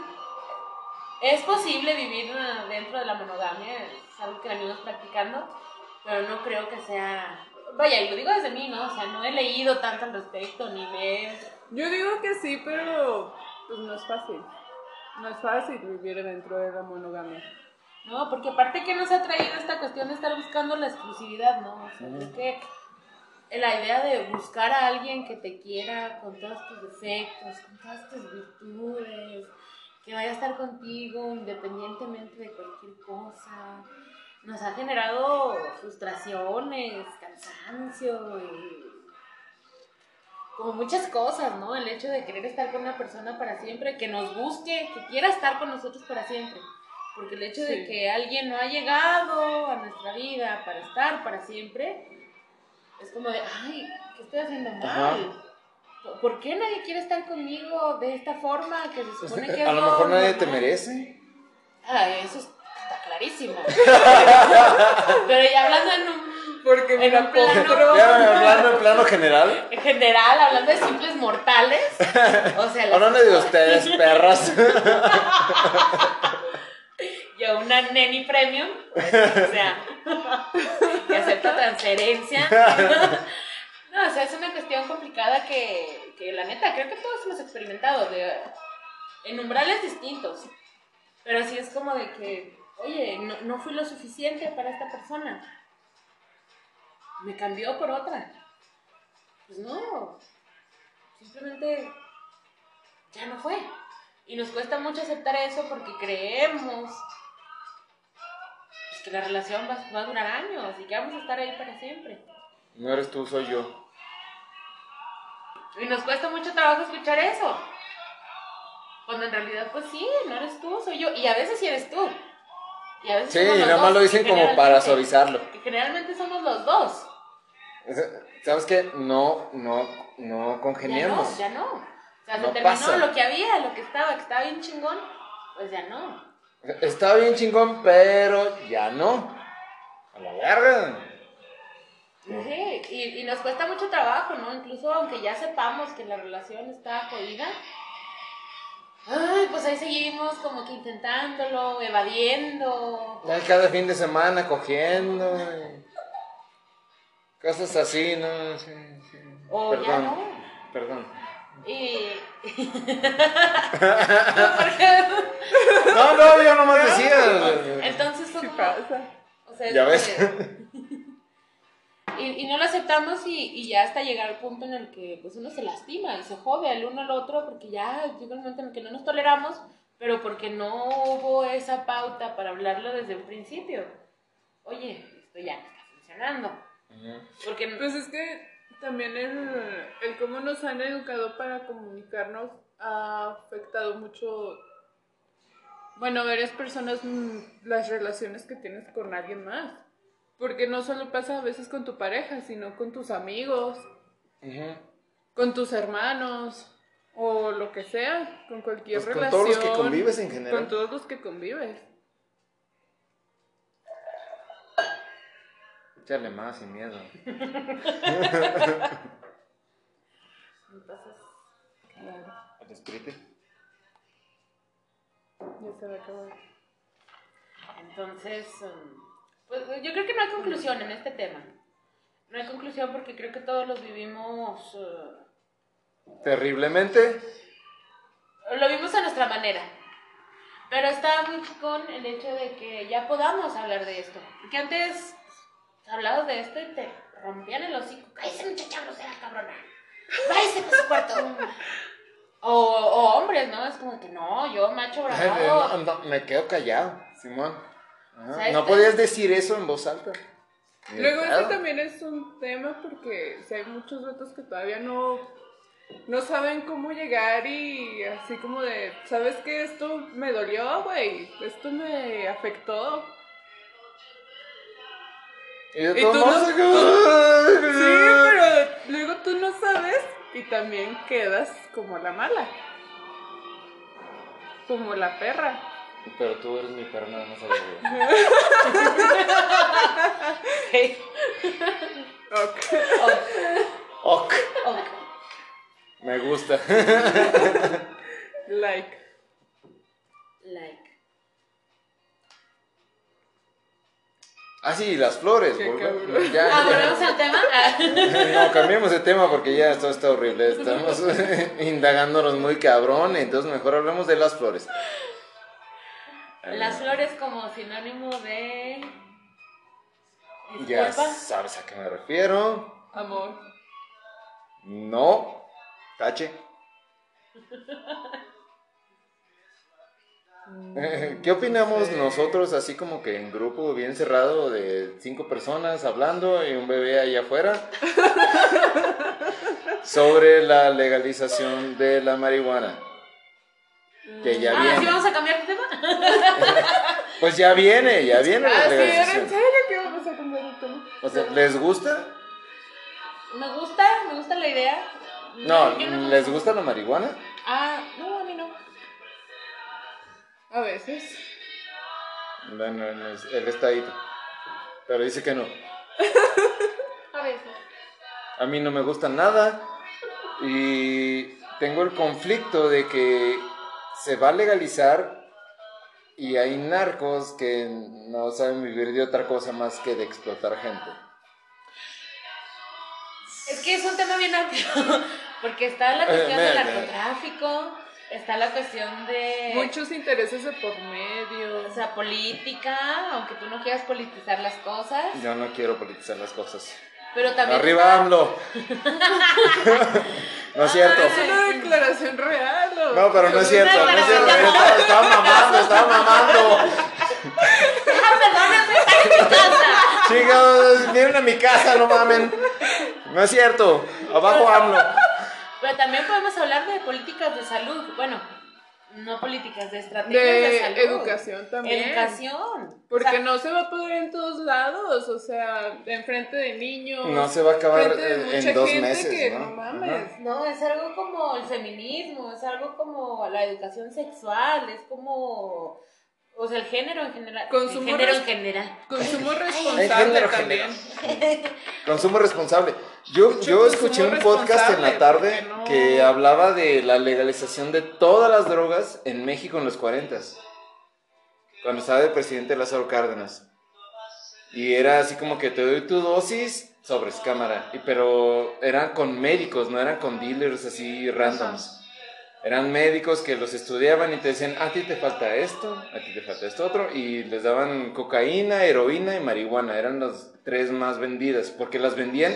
es posible vivir dentro de la monogamia, es algo que venimos practicando, pero no creo que sea... Vaya, y lo digo desde mí, ¿no? O sea, no he leído tanto al respecto, ni me. Yo digo que sí, pero pues no es fácil. No es fácil vivir dentro de la monogamia. No, porque aparte que nos ha traído esta cuestión de estar buscando la exclusividad, ¿no? O sea, creo que la idea de buscar a alguien que te quiera con todos tus defectos, con todas tus virtudes, que vaya a estar contigo independientemente de cualquier cosa, nos ha generado frustraciones, cansancio y como muchas cosas, ¿no? El hecho de querer estar con una persona para siempre, que nos busque, que quiera estar con nosotros para siempre. Porque el hecho de que alguien no ha llegado a nuestra vida para estar para siempre, es como de, ay, ¿qué estoy haciendo mal? ¿Por- ¿Por qué nadie quiere estar conmigo de esta forma que se supone que es A lo mejor nadie te merece. Ah, eso está clarísimo. Pero ya hablando en un, Porque en un plano Ya hablando en plano general. en general, hablando de simples mortales, o sea, Hablando de ustedes, perras. yo una neni premium, pues, o sea, que acepta transferencia. No, o sea, es una cuestión complicada que, que la neta, creo que todos hemos experimentado, de, en umbrales distintos. Pero sí es como de que, oye, no, no fui lo suficiente para esta persona. Me cambió por otra. Pues no. Simplemente ya no fue. Y nos cuesta mucho aceptar eso porque creemos que la relación va, va a durar años y que vamos a estar ahí para siempre. No eres tú, soy yo. Y nos cuesta mucho trabajo escuchar eso. Cuando en realidad, pues sí, no eres tú, soy yo. Y a veces sí eres tú. Y a veces Sí, somos y los nada más dos, lo dicen como para suavizarlo. Que generalmente somos los dos. ¿Sabes qué? No, no, no Ya congeniamos. no, ya no. O sea, No se terminó pasa. lo que había, lo que estaba, que estaba bien chingón. Pues ya no. Está bien chingón, pero ya no. A la verga. Sí, y, y nos cuesta mucho trabajo, ¿no? Incluso aunque ya sepamos que la relación está jodida, ay, pues ahí seguimos como que intentándolo, evadiendo. Ay, Cada fin de semana cogiendo. y Cosas así, ¿no? Sí, sí. O ya Perdón. no. Perdón. Y. No, no, yo nomás decía. Entonces fue ¿Qué como- pasa? o sea, Ya es ves. que- Y, y no lo aceptamos y, y ya hasta llegar al punto en el que pues uno se lastima y se jode al uno al otro porque ya llega un momento en el que no nos toleramos, pero porque no hubo esa pauta para hablarlo desde un principio. Oye, esto ya no está funcionando. Porque Pues es que también el, el cómo nos han educado para comunicarnos ha afectado mucho, bueno, varias personas mm, las relaciones que tienes con alguien más. Porque no solo pasa a veces con tu pareja, sino con tus amigos, con tus hermanos o lo que sea, con cualquier Pues con relación. todos los que convives en general. Con todos los que convives. Échale más sin miedo. entonces, Claro, ya se va a acabar. entonces um, pues yo creo que no hay conclusión en este tema. No hay conclusión porque creo que todos los vivimos, uh, Terriblemente. lo vimos a nuestra manera. Pero está muy chicón el hecho de que ya podamos hablar de esto. Porque antes hablabas de esto y te rompían el hocico. ¡Cállese muchacha grosera, cabrona! ¡Váyase para su cuarto! O, o hombres, ¿no? Es como que no, yo macho Ay, bravo. no, no, me quedo callado, Simón. Ajá. ¿Sabes No podías decir eso en voz alta. De Luego pedo. eso también es un tema porque o sea, hay muchos retos que todavía no, no saben cómo llegar y así como de, ¿sabes qué? Esto me dolió, güey, esto me afectó. Y Y tú modos, Sí, pero luego tú no sabes y también quedas como la mala. Como la perra. Pero tú eres mi perro, nada más sabía. Sí. Ok. Ok, Ok. me gusta. Like. Like. Ah, sí, las flores. Qué volve- cabrón. Ya, Ah, ya. volvemos al tema. No, cambiemos de tema porque ya esto está horrible. Estamos indagándonos muy cabrón, entonces mejor hablemos de las flores. Las flores como sinónimo de. Ya Disculpa. sabes a qué me refiero. Amor. No. Tache. ¿Qué opinamos Sí. nosotros así como que en grupo bien cerrado de cinco personas hablando y un bebé allá afuera sobre la legalización de la marihuana? Que ya Ah, ¿sí viene. vamos a cambiar de tema? Pues ya viene, ya viene la Ah, sí, ¿era en legalización. serio que vamos a cambiar de tema? O sea, ¿les gusta? Me gusta, me gusta la idea. No, ¿les gusta la marihuana? Ah, no, a mí no. A veces. Bueno, él está ahí. Pero dice que no. A veces. A mí no me gusta nada. Y tengo el conflicto de que se va a legalizar y hay narcos que no saben vivir de otra cosa más que de explotar gente. Es que es un tema bien amplio. Porque está la cuestión Eh, del me- narcotráfico, está la cuestión de. Muchos intereses de por medio. O sea, política, aunque tú no quieras politizar las cosas. Yo no quiero politizar las cosas. Pero también. Arriba AMLO. no es cierto. Es una declaración real. ¿o? No, pero no es cierto, no es cierto. Estaba, estaba mamando, estaba mamando. Ah, perdóname, está en mi casa. Chicos, vienen a mi casa, no mamen. No es cierto. Abajo AMLO. Pero también podemos hablar de políticas de salud. Bueno, no políticas, de estrategias de, De salud. educación también. Educación. Porque O sea, no se va a poder en todos lados, o sea, enfrente de niños. No se va a acabar frente de en- mucha en dos gente meses, que ¿no? no mames. Ajá. No, es algo como el feminismo, es algo como la educación sexual, es como. O sea, el género en general. Consumo el género res- en general. Consumo responsable género también. Consumo responsable. Yo, yo escuché un podcast en la tarde no- que hablaba de la legalización de todas las drogas en México en los 40 cuando estaba el presidente Lázaro Cárdenas. Y era así como que te doy tu dosis sobres cámara. Y, pero eran con médicos, no eran con dealers así randoms. Eran médicos que los estudiaban y te decían, a ti te falta esto, a ti te falta esto otro. Y les daban cocaína, heroína y marihuana. Eran las tres más vendidas. Porque las vendían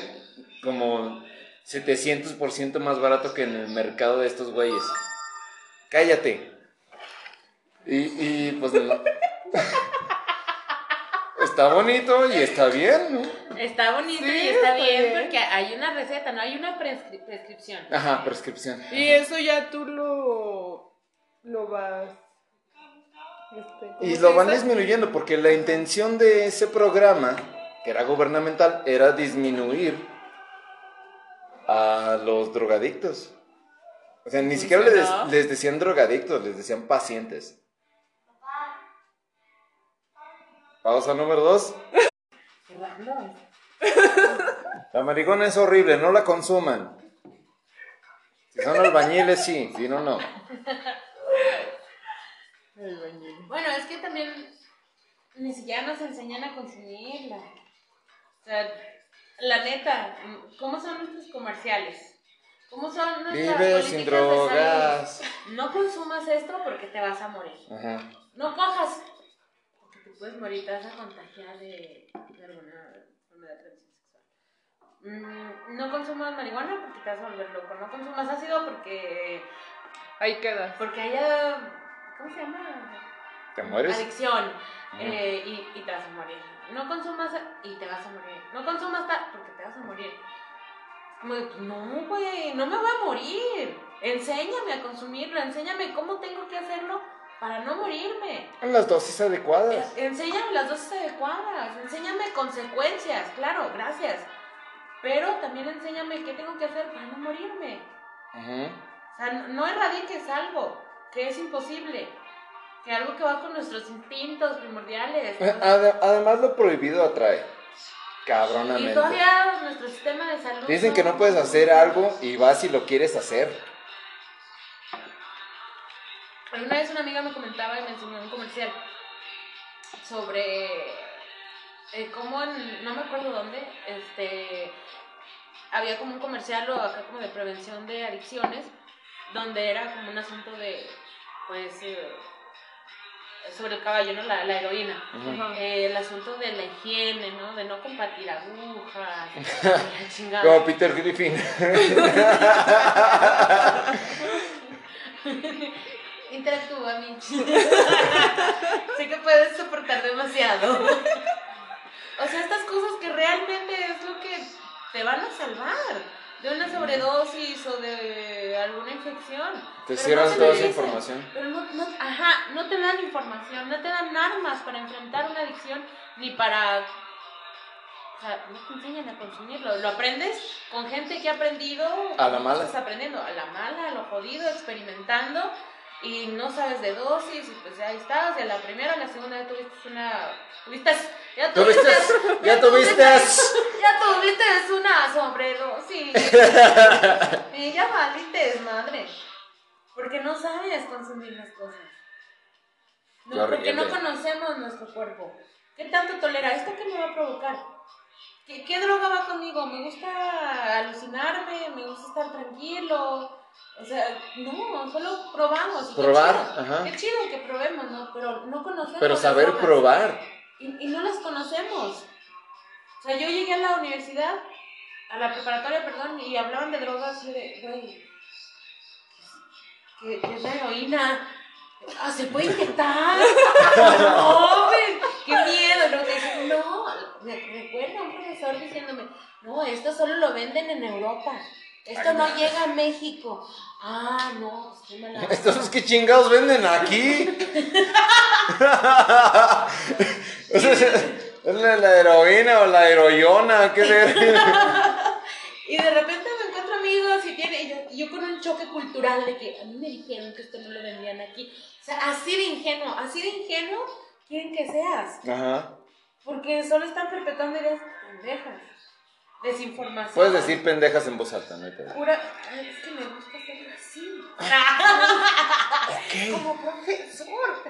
como 700% más barato que en el mercado de estos güeyes. Cállate. Y, y pues no. Está bonito y está bien, ¿no? Está bonito Sí, y está está bien, bien. porque hay una receta, no hay una prescri- prescripción. Ajá, prescripción. Y eso ya tú lo, lo vas. este, ¿cómo Y lo van disminuyendo porque la intención de ese programa, que era gubernamental, era disminuir a los drogadictos. O sea, ni siquiera les, decían drogadictos, les decían pacientes. Pausa número dos. La marihuana es horrible, no la consuman. Si son albañiles, sí, si no, no. Bueno, es que también ni siquiera nos enseñan a consumirla. O sea, la neta, ¿cómo son nuestros comerciales? ¿Cómo son nuestras Vive políticas sin drogas. No consumas esto porque te vas a morir. Ajá. No cojas porque te puedes morir, te vas a contagiar de, de alguna transmisión sexual. Mm, no consumas marihuana porque te vas a volver loco. No consumas ácido porque, Ahí quedas. porque haya. ¿Cómo se llama? ¿Te mueres? Adicción. eh, y, y te vas a morir. No consumas y te vas a morir. No consumas tal porque te vas a morir. De, no, güey, no me voy a morir. Enséñame a consumirlo, enséñame cómo tengo que hacerlo para no morirme. En las dosis adecuadas. Eh, Enséñame las dosis adecuadas, enséñame consecuencias, claro, gracias. Pero también enséñame qué tengo que hacer para no morirme. Ujú. O sea, no, no erradiques algo que es imposible. Que algo que va con nuestros instintos primordiales. Eh, ade- Además, lo prohibido atrae. Y Cabronamente. todavía nuestro sistema de salud. Dicen que no puedes hacer algo y vas y lo quieres hacer. Alguna vez una amiga me comentaba y me enseñó un comercial sobre eh, cómo en, no me acuerdo dónde, este, había como un comercial o acá como de prevención de adicciones, donde era como un asunto de, pues, eh, sobre el caballo, ¿no? La, la heroína. Eh, el asunto de la higiene, ¿no? De no compartir agujas. Como Peter Griffin. Interactúa, Mitch. sé que puedes soportar demasiado. o sea, estas cosas que realmente es lo que te van a salvar de una sobredosis o de alguna infección. Te Pero cierran no toda esa información. Pero no, no, ajá, no te dan información, no te dan armas para enfrentar una adicción ni para... O sea, no te enseñan a consumirlo. Lo aprendes con gente que ha aprendido... A la mala. Estás aprendiendo a la mala, a lo jodido, experimentando y no sabes de dosis y pues ahí estás. A la primera, a la segunda ya tuviste una... Tuviste... Ya ¿Tuviste? ¿Ya tuviste? Ya tuviste una sobredosis. y ya valiste madre. Porque no sabes consumir las cosas. No, porque no conocemos nuestro cuerpo. ¿Qué tanto tolera? ¿Esto qué me va a provocar? ¿Qué, qué droga va conmigo? ¿Me gusta alucinarme? ¿Me gusta estar tranquilo? O sea, no, solo probamos. y qué Probar, chido. ajá. Qué chido que probemos, ¿no? Pero no conocemos. Pero saber probar. Y, y no las conocemos. O sea, yo llegué a la universidad a la preparatoria, perdón, y hablaban de drogas y de, güey, que, que es la heroína. Ah, ¿se puede inyectar? no, güey, qué miedo. No, Dije, no, me recuerda un profesor diciéndome, no, esto solo lo venden en Europa. Esto no llega a México. Ah, no, qué mala. Estos que chingados venden aquí. O sea, ¿Es la, la heroína o la heroiona? ¿Qué? Y de repente me encuentro amigos y tiene, y yo, yo con un choque cultural de que a mí me dijeron que esto no lo vendían aquí. O sea, así de ingenuo, así de ingenuo quieren que seas. Ajá. Porque solo están perpetuando ideas pendejas. Desinformación. Puedes decir pendejas en voz alta, ¿no? Pura. Ay, es que me gusta ser así. Como profesor.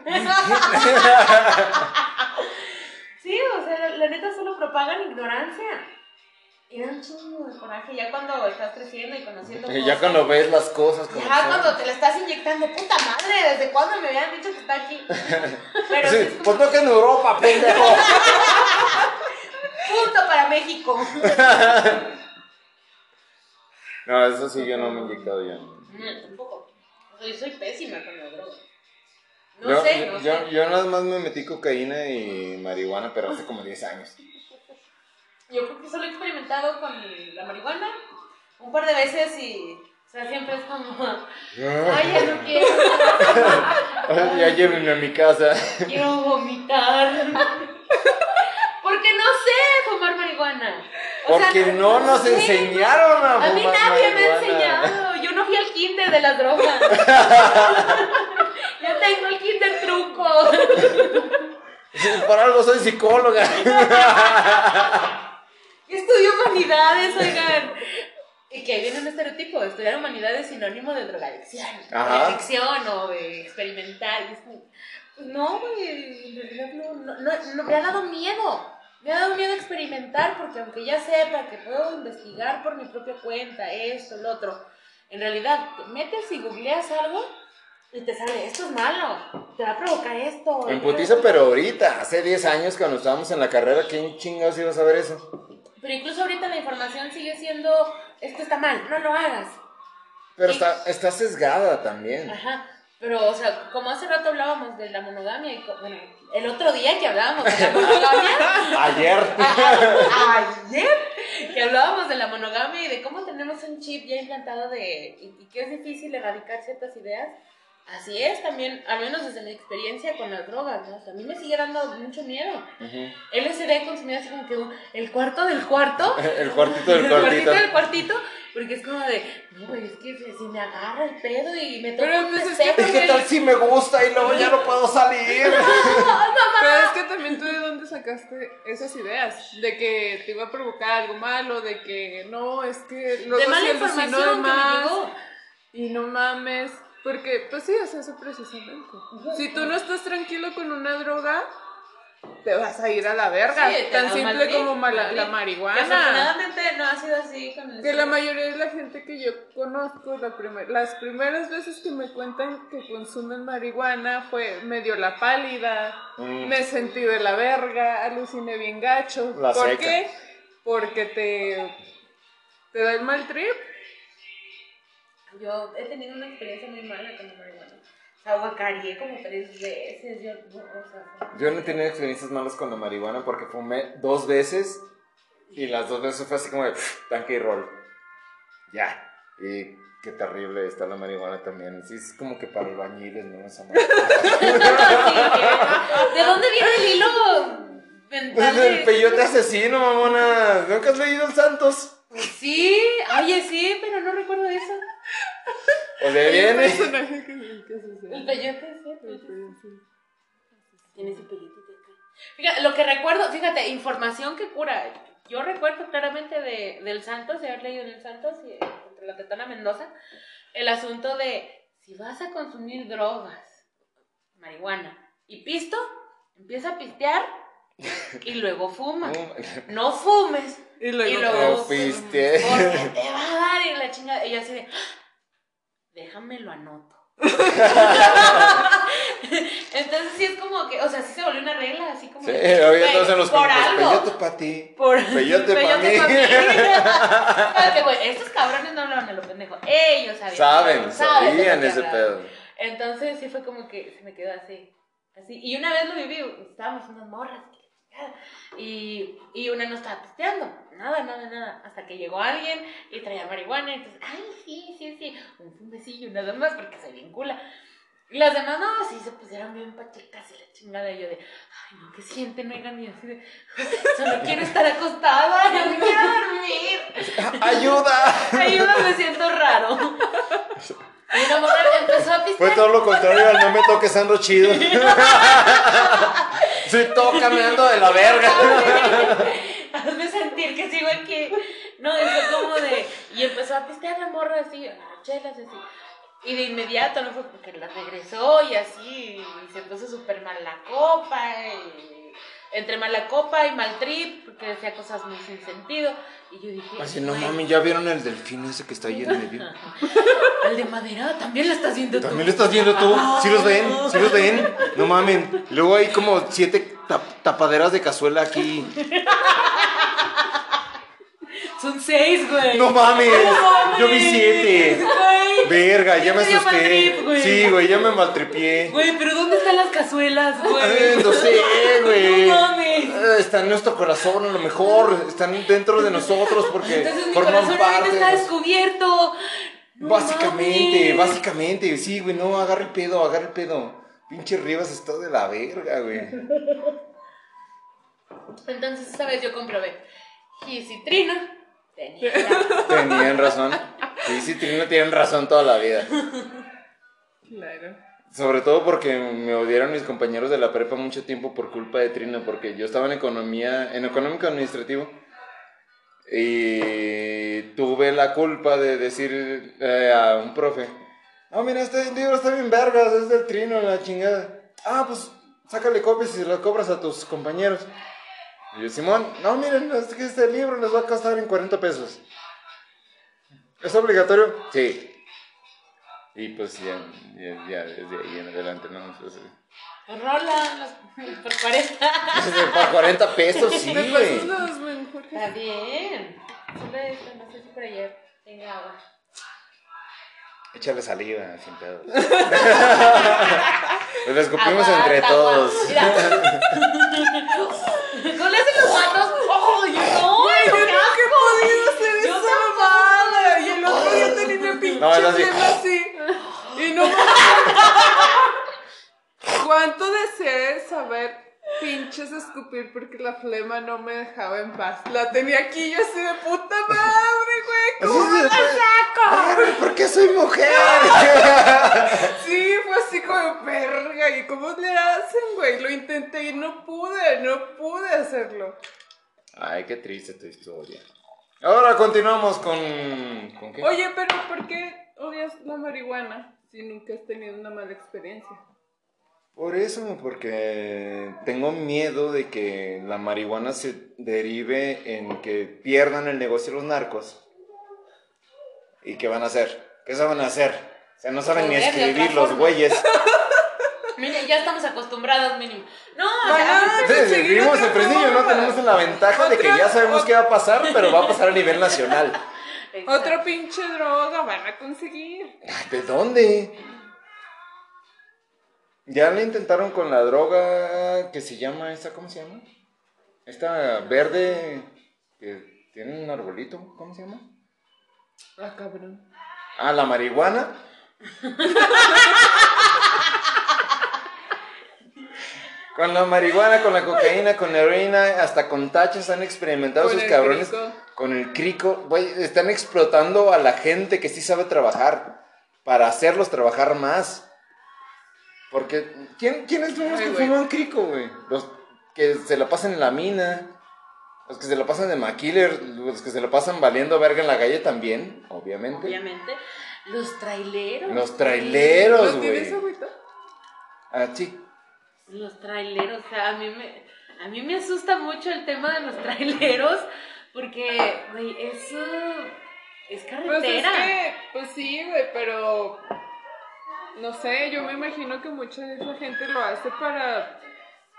sí, o sea, la, la neta solo propagan ignorancia. Y da un chingo de coraje ya cuando estás creciendo y conociendo Y cosas. ya cuando ves las cosas como Ya son. cuando te la estás inyectando, puta madre, ¿desde cuándo me habían dicho que está aquí? Pero sí, Sí, es como ¿Por qué en Europa, pendejo? punto para México. No, eso sí, yo no me he inyectado ya. No, tampoco. O sea, yo soy pésima con la droga. No yo, sé, no yo, sé. yo nada más me metí cocaína y marihuana, pero hace como 10 años. Yo creo que solo he experimentado con la marihuana un par de veces y, o sea, siempre es como, ay, ya no quiero, ya llévenme a mi casa. quiero vomitar. Porque no sé fumar marihuana. O sea, Porque no nos sé. enseñaron a A mí fumar nadie me ha enseñado. Yo no fui al kinder de las drogas. Yo tengo el kinder truco. Por algo soy psicóloga. Estudio humanidades, oigan. Y que ahí viene un estereotipo, estudiar humanidades es sinónimo de drogadicción. De adicción o de experimentar. Pues no, güey, en realidad no, no, no, no, me ha dado miedo. Me ha dado miedo experimentar porque aunque ya sepa que puedo investigar por mi propia cuenta, esto, lo otro, en realidad te metes y googleas algo y te sale, esto es malo, te va a provocar esto. En putiza, pero ahorita, hace 10 años cuando estábamos en la carrera, ¿quién chingados iba a saber eso? Pero incluso ahorita la información sigue siendo, esto está mal, no lo hagas. Pero está, está sesgada también. Ajá. Pero, o sea, como hace rato hablábamos de la monogamia, y bueno, el otro día que hablábamos de la monogamia, Ayer. ayer. Que hablábamos de la monogamia y de cómo tenemos un chip ya implantado de, y, y que es difícil erradicar ciertas ideas, así es también, al menos desde mi experiencia con las drogas, ¿no? O sea, a mí me sigue dando mucho miedo. Ujú. LSD consumido así como que un- el cuarto del cuarto. El cuartito del El cuartito. cuartito del cuartito, porque es como de, no, es que si, me agarra el pedo y me toca Pero, pues, es que despejo, ¿Y qué tal si me gusta y luego ya no puedo salir? Pero es que también tú de dónde sacaste esas ideas, de que te iba a provocar algo malo, de que no, es que lo de mala información que me llegó. Y no mames, porque pues sí, es eso precisamente. Si tú no estás tranquilo con una droga, te vas a ir a la verga, Sí, tan simple como ma- la, marihuana. afortunadamente no ha sido así con el Que la mayoría de la gente que yo conozco, la primer- las primeras veces que me cuentan que consumen marihuana fue medio la pálida, Mm. me sentí de la verga, aluciné bien gacho. La ¿Por seca. qué? Porque te, te da el mal trip. Yo he tenido una experiencia muy mala con la marihuana. O sea, guacareé como tres veces. Yo, no, o sea, Yo no he tenido experiencias malas con la marihuana porque fumé dos veces y las dos veces fue así como de pff, tanque y roll. Ya. Y qué terrible está la marihuana también. Sí, es como que para albañiles, ¿no? Esa. ¿De dónde viene el hilo mental? El de- peyote asesino, mamona. ¿Nunca has leído el Santos? Sí, oye, sí, pero no recuerdo eso. O un viene. personaje que, que sucede. El peyote, sí, el. Tiene ese pellotito acá. Fíjate, lo que recuerdo, fíjate, información que cura. Yo recuerdo claramente de, del Santos, de haber leído en el Santos y eh, contra la Tetana Mendoza, el asunto de si vas a consumir drogas, marihuana y pisto, empieza a pistear y luego fuma. No fumes. Y luego, Y luego- No fuiste. Porque te va a dar y la chingada. Y yo así de, déjame lo anoto. Entonces sí es como que, o sea, sí se volvió una regla, así como. Sí, de, ahorita güey, todos en los Por comentarios, algo. peyote para ti. Por Peyote pa' mí. Que, güey, estos cabrones no hablaban a lo pendejo. Ellos sabían. Saben, de lo sabían que ese pedo. Entonces sí fue como que se me quedó así. Así. Y una vez lo viví, estábamos unas morras. Y, y una no estaba pisteando. Nada, nada, nada. Hasta que llegó alguien y traía marihuana. Entonces, ay, sí, sí, sí. Un fumecillo nada más porque se vincula. Y las demás, no, sí, se pusieron bien pachecas y la chingada. Y yo de, ay, no, ¿qué sienten, Megan? Y así de, solo quiero estar acostada, no quiero dormir. ¡Ayuda! Ayuda, me siento raro. Y una morra empezó a pistear. Fue todo lo contrario al no me toques ando chido. Sí, todo caminando de la verga. Hazme sentir que sigo aquí. No, eso como de. Y empezó a pistear la morra así, a las chelas así. Y de inmediato, ¿no? Fue porque la regresó y así. Y se puso súper mal la copa. Y entre mala copa y mal trip, porque decía cosas muy sin sentido. Y yo dije. Así, no "Güey, mami, ¿ya vieron el delfín ese que está ahí en medio? El de madera también lo estás viendo tú. ¿También lo estás viendo tú? ¿Sí los ven? ¿Sí los ven? No mamen. Luego hay como siete tap- tapaderas de cazuela aquí. Son seis, güey. No mames. Yo vi siete. Güey. Verga, ya me asusté. trip, güey. Sí, güey, ya me maltripié. Güey, pero ¿dónde están las cazuelas, güey? Eh, No sé, güey. No mames. Eh, Está en nuestro corazón, a lo mejor. Están dentro de nosotros porque Entonces mi forman corazón parte. está de- descubierto. No Básicamente, mames. básicamente. Sí, güey, no, agarra el pedo, agarra el pedo. Pinche Rivas está de la verga, güey. Entonces esta vez yo comprobé. Y Citrina tenía razón. Tenían razón. Sí, sí, Trino tienen razón toda la vida. Claro. Sobre todo porque me odiaron mis compañeros de la prepa mucho tiempo por culpa de Trino, porque yo estaba en economía, en económico administrativo, y tuve la culpa de decir eh, a un profe, no, mira, este libro está bien vergas, es del Trino, la chingada. Ah, pues sácale copias y se las cobras a tus compañeros. Y yo, Simón, no, miren, es que este libro les va a costar en 40 pesos. ¿Es obligatorio? Sí. Y pues ya, ya, ya desde ahí en adelante, ¿no? Entonces, Rola las- por 40. para 40 pesos, sí, ¿Me güey. Está bien. Solo esto, no sé si por ayer tenga agua. Échale saliva, sin pedos. Lo escupimos Agua, entre agua. todos. Mira. ¿No le hacen los gatos? ¡Oh, yo no! Güey, yo ¡Qué nunca he podido asco! hacer Yo esa mamada. Y el otro día tenía una pinche No, es así. Y no ¿Cuánto deseé saber pinches escupir porque la flema no me dejaba en paz? La tenía aquí yo así de puta madre, güey. ¿Cómo me la saco? Ay, ¿Por qué soy mujer? Sí, fue así como verga. ¿Y cómo le hacen, güey? Lo intenté y no pude, no pude hacerlo. Ay, qué triste tu historia. Ahora continuamos con. ¿Con qué? Oye, pero ¿por qué odias la marihuana si nunca has tenido una mala experiencia? Por eso, porque tengo miedo de que la marihuana se derive en que pierdan el negocio los narcos. ¿Y qué van a hacer? ¿Qué saben hacer? O sea, no saben ni escribir los güeyes. Mira, ya estamos acostumbrados, mínimo. No, o Van sea, a Sí, vivimos en Fresnillo, no tenemos la ventaja de que ya sabemos qué va a pasar, pero va a pasar a nivel nacional. Otra pinche droga van a conseguir. ¿De dónde? Ya le intentaron con la droga que se llama, esta, ¿cómo se llama? Esta verde que tiene un arbolito, ¿cómo se llama? Ah, cabrón. Ah, la marihuana. con la marihuana, con la cocaína, con la heroína, hasta con tachas han experimentado esos cabrones. crico. Con el crico. Güey, están explotando a la gente que sí sabe trabajar. Para hacerlos trabajar más. Porque, ¿quién, ¿quiénes son los Ay, que güey. fuman crico, güey? Los que se la pasan en la mina. Los que se la pasan de maquiller. Los que se la pasan valiendo verga en la calle también, obviamente. Obviamente. Los traileros. Los traileros, ¿No tienes güey. agüita? Ah, sí. Los traileros, o sea, a mí me, a mí me asusta mucho el tema de los traileros, porque, güey, eso es Pues es carretera. que, pues sí, güey, pero No sé, yo me imagino que mucha de esa gente lo hace para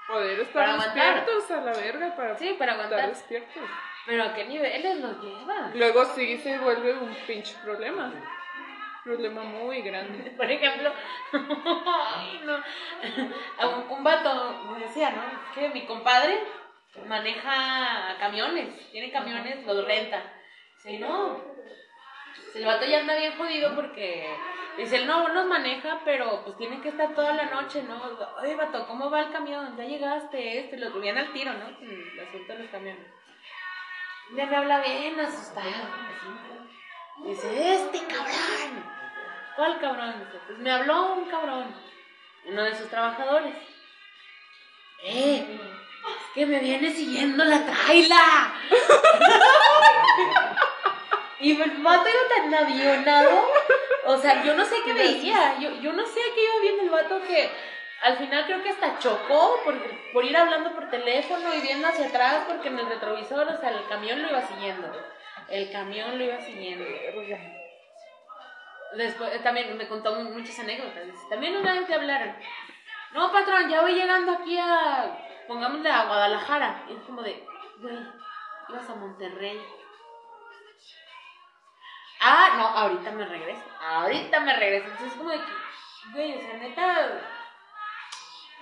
poder estar Para aguantar. despiertos a la verga, para Sí, para estar despiertos. Pero ¿a qué niveles los lleva? Luego sí se vuelve un pinche problema. Problema muy grande. Por ejemplo, ay, no. A un, un vato me decía, ¿no? Que mi compadre maneja camiones, tiene camiones, los renta. Dice, no. El vato ya anda bien jodido porque dice, él no, los maneja, pero pues tiene que estar toda la noche, ¿no? Oye, vato, ¿cómo va el camión? Ya llegaste, este, lo viene al tiro, ¿no? Con El asunto de los camiones. Ya me habla bien asustado. Dice, este cabrón. ¿Cuál cabrón? Pues me habló un cabrón, uno de sus trabajadores. Eh, es que me viene siguiendo la traila. y el vato iba tan avionado. O sea, yo no sé qué veía. Yo, yo no sé qué iba viendo el vato que al final creo que hasta chocó por, por ir hablando por teléfono y viendo hacia atrás porque en el retrovisor, o sea, el camión lo iba siguiendo. El camión lo iba siguiendo. Después eh, también me contó mu- muchas anécdotas. También una vez te hablaron. No, patrón, ya voy llegando aquí a, pongámosle a Guadalajara. Y es como de, güey, ibas a Monterrey. Ah, no, ahorita me regreso. Ahorita me regreso. Entonces es como de que, güey, o sea, neta.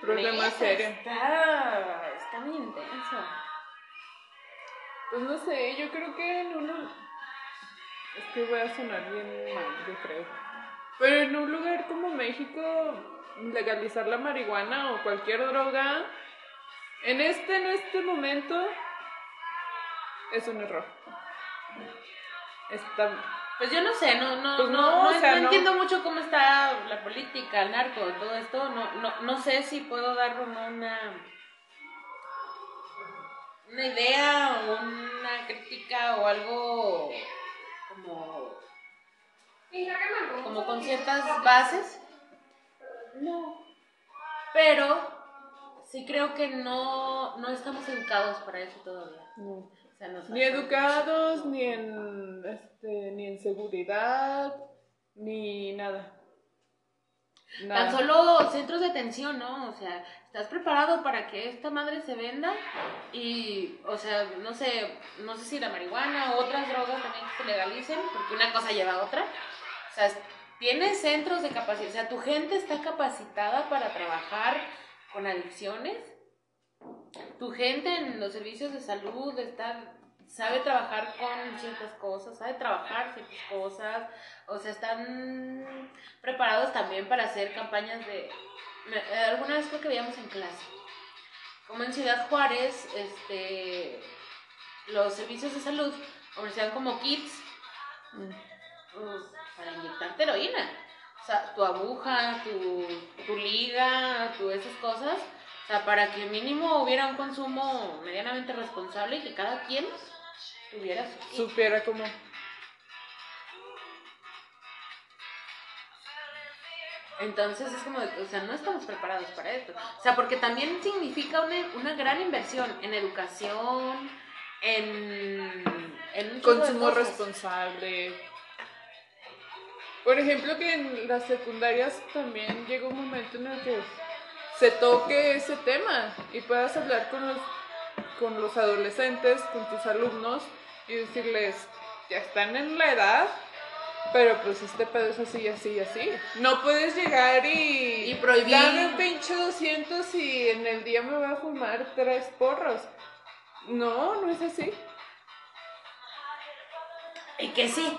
Problema serio. Está, está muy intenso. Pues no sé, yo creo que en uno. Es que voy a sonar bien mal, yo creo. Pero en un lugar como México, legalizar la marihuana o cualquier droga, en este, en este momento, es un error. Está. Pues yo no sé, no, no, Pues no, no, no, o sea, no no. entiendo mucho cómo está la política, el narco, todo esto. No, no, no sé si puedo dar una, una idea o una crítica o algo como, como con ciertas bases. No. Pero sí creo que no, no estamos educados para eso todavía. no. O sea, nos Ni educados, ni en, este, ni en seguridad, ni nada. Tan solo centros de atención, ¿no? O sea, estás preparado para que esta madre se venda y, o sea, no sé, no sé si la marihuana o otras drogas también se legalicen, porque una cosa lleva a otra. O sea, tienes centros de capacidad, o sea, tu gente está capacitada para trabajar con adicciones. Tu gente en los servicios de salud está sabe trabajar con ciertas cosas, sabe trabajar ciertas cosas, o sea, están preparados también para hacer campañas de... eh, Alguna vez creo que veíamos en clase, como en Ciudad Juárez, este, los servicios de salud ofrecían como kits Mm. pues, para inyectarte heroína. O sea, tu aguja, tu, tu liga, esas cosas. O sea, para que mínimo hubiera un consumo medianamente responsable y que cada quien tuviera. Supiera como. Entonces es como, o sea, no estamos preparados para esto. O sea, porque también significa una, una gran inversión en educación, en, un Consumo responsable. Por ejemplo, que en las secundarias también llega un momento en el que se toque ese tema y puedas hablar con los, con los adolescentes, con tus alumnos y decirles, ya están en la edad, pero pues este pedo es así, así, así. No puedes llegar y, Y prohibir. Dame un pinche 200 y en el día me voy a fumar tres porros. No, no es así. Y que sí.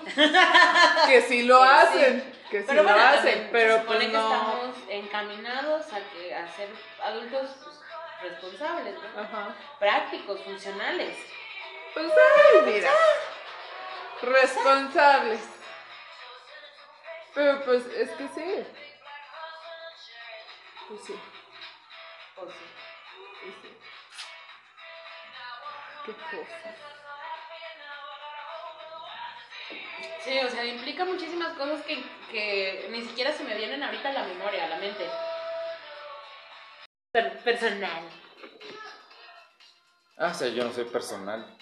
Que sí lo Que sí. hacen, que sí Pero lo bueno, hacen, también se pero supone pues que no. estamos encaminados a, que, a ser adultos pues, responsables, ¿no? Ajá. prácticos, funcionales. Pues ay, mira. Responsables. Pero pues es que sí. Pues sí, Pues, sí. pues sí. Qué cosa. Sí, o sea, implica muchísimas cosas que, que ni siquiera se me vienen ahorita a la memoria, a la mente. Per- personal. Ah, o sea, yo no soy personal.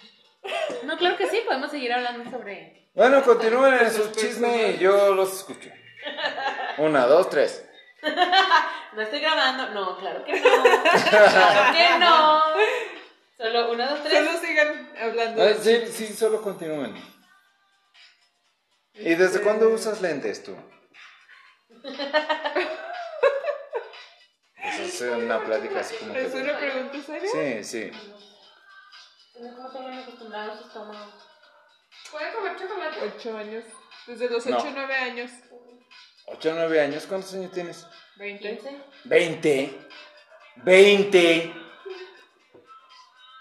No, claro que sí, podemos seguir hablando sobre... Bueno, continúen en su Sus chisme y yo los escucho. Una, dos, tres. No estoy grabando. No, claro que no. Claro que no. Solo una, dos, tres. Solo sigan hablando. Ah, Sí, sí, solo continúen. ¿Y desde cuándo usas lentes tú? Pues es una plática así como ¿Es que... una pregunta seria? Sí, sí. ¿Cómo se van acostumbrados a su estómago? ¿Puede comer chocolate? Ocho años. Desde los No. ocho o nueve años. ¿Ocho o nueve años? ¿Cuántos años tienes? Veinte. ¿15? Veinte. Veinte.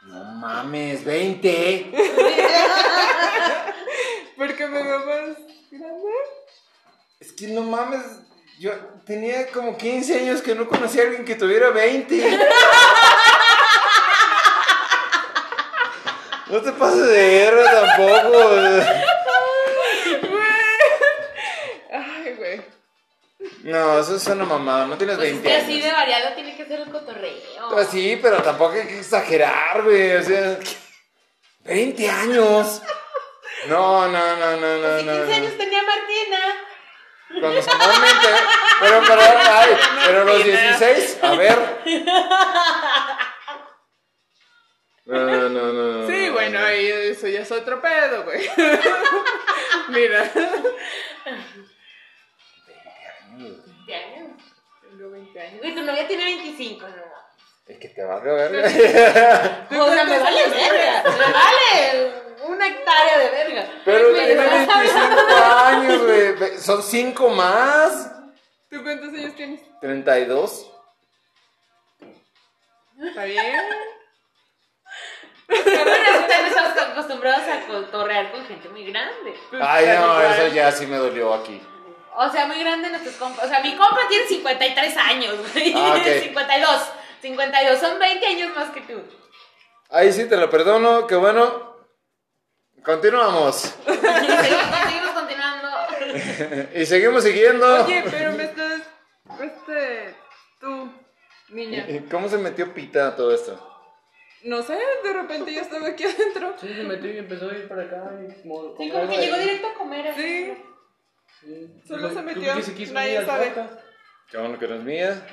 No mames, veinte. Porque me veo más grande. Es que no mames, yo tenía como 15 años que no conocía a alguien que tuviera 20. No te pases de guerra tampoco. Ay, güey. No, eso es una mamada, no tienes Pues es 20 que así de años. variado tiene que ser el cotorreo. Pues sí, pero tampoco hay que exagerar, güey. O sea, 20 años. No, no, no, no, no, Hace no. 15 no. años tenía Martina. Cuando normalmente. Pero, pero, ay, pero los 16, a ver. No, no, no, no. Sí, no, bueno, no. ahí eso ya es otro pedo, güey. Mira. ¿Qué años? Tengo 20 años. Güey, tu novia tiene 25, ¿no? Es que te va a ver. O sea, me vale verga. Me vale una hectárea de verga. Pero tiene vas a ver- 25 años, güey. Son 5 más. ¿Tú cuántos años tienes? 32. ¿Está bien? Pero ustedes acostumbrados a cotorrear con gente muy grande. Ay, no, eso ya sí me dolió aquí. O sea, muy grande nuestros compas. O sea, mi compa tiene 53 años, güey. Ah, ok. 52. 52. Son 20 años más que tú. Ahí sí te lo perdono, que bueno. Continuamos. seguimos, seguimos continuando. Y seguimos siguiendo. Oye, pero me estás. Este. Tú, niña. ¿Y ¿Cómo se metió pita a todo esto? No sé, de repente ya estaba aquí adentro. Sí, se metió y empezó a ir para acá. Y como, Sí, como que llegó directo a comer. Sí. Sí. Solo se metió, que se quiso nadie sabe. Qué bueno que no es mía.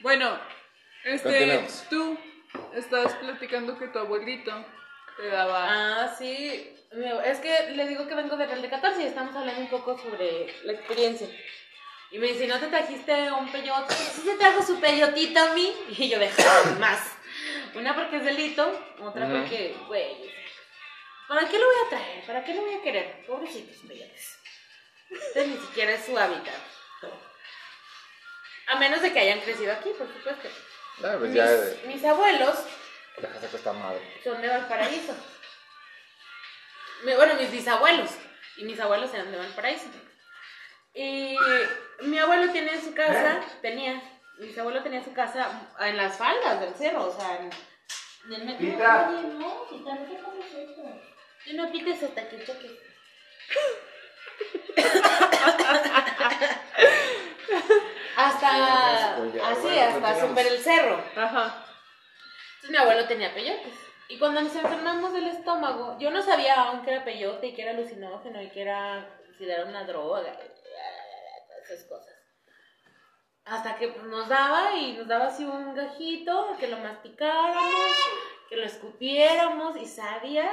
Bueno, este. Tú estabas platicando que tu abuelito te daba. Ah, sí. Es que le digo que vengo de Real de 14 y estamos hablando un poco sobre la experiencia. Y me dice, ¿no te trajiste un peyote? Sí se trajo su peyotito a mí. Y yo dejé más. Una porque es delito, otra porque, güey, ¿para qué lo voy a traer? ¿Para qué lo voy a querer? Pobrecitos peyotes. Este ni siquiera es su hábitat. A menos de que hayan crecido aquí, por supuesto. Ah, pues. Mis, mis abuelos Dejaste que esta madre. son de Valparaíso. Bueno, mis bisabuelos. Y mis abuelos eran de Valparaíso. Y mi abuelo tiene su casa, tenía, mi abuelo tenía su casa en las faldas del cerro, o sea, en, en el medio. Pita. Oye, no, Pita, no te comes esto. Y no pites hasta que choques. hasta, así, hasta super el cerro. Ajá. Entonces mi abuelo tenía peyotes. Y cuando nos enfermamos del estómago, yo no sabía aún que era peyote y que era alucinógeno y que era, si era una droga, esas cosas. Hasta que pues, nos daba y nos daba así un gajito, que lo masticáramos, que lo escupiéramos y sabía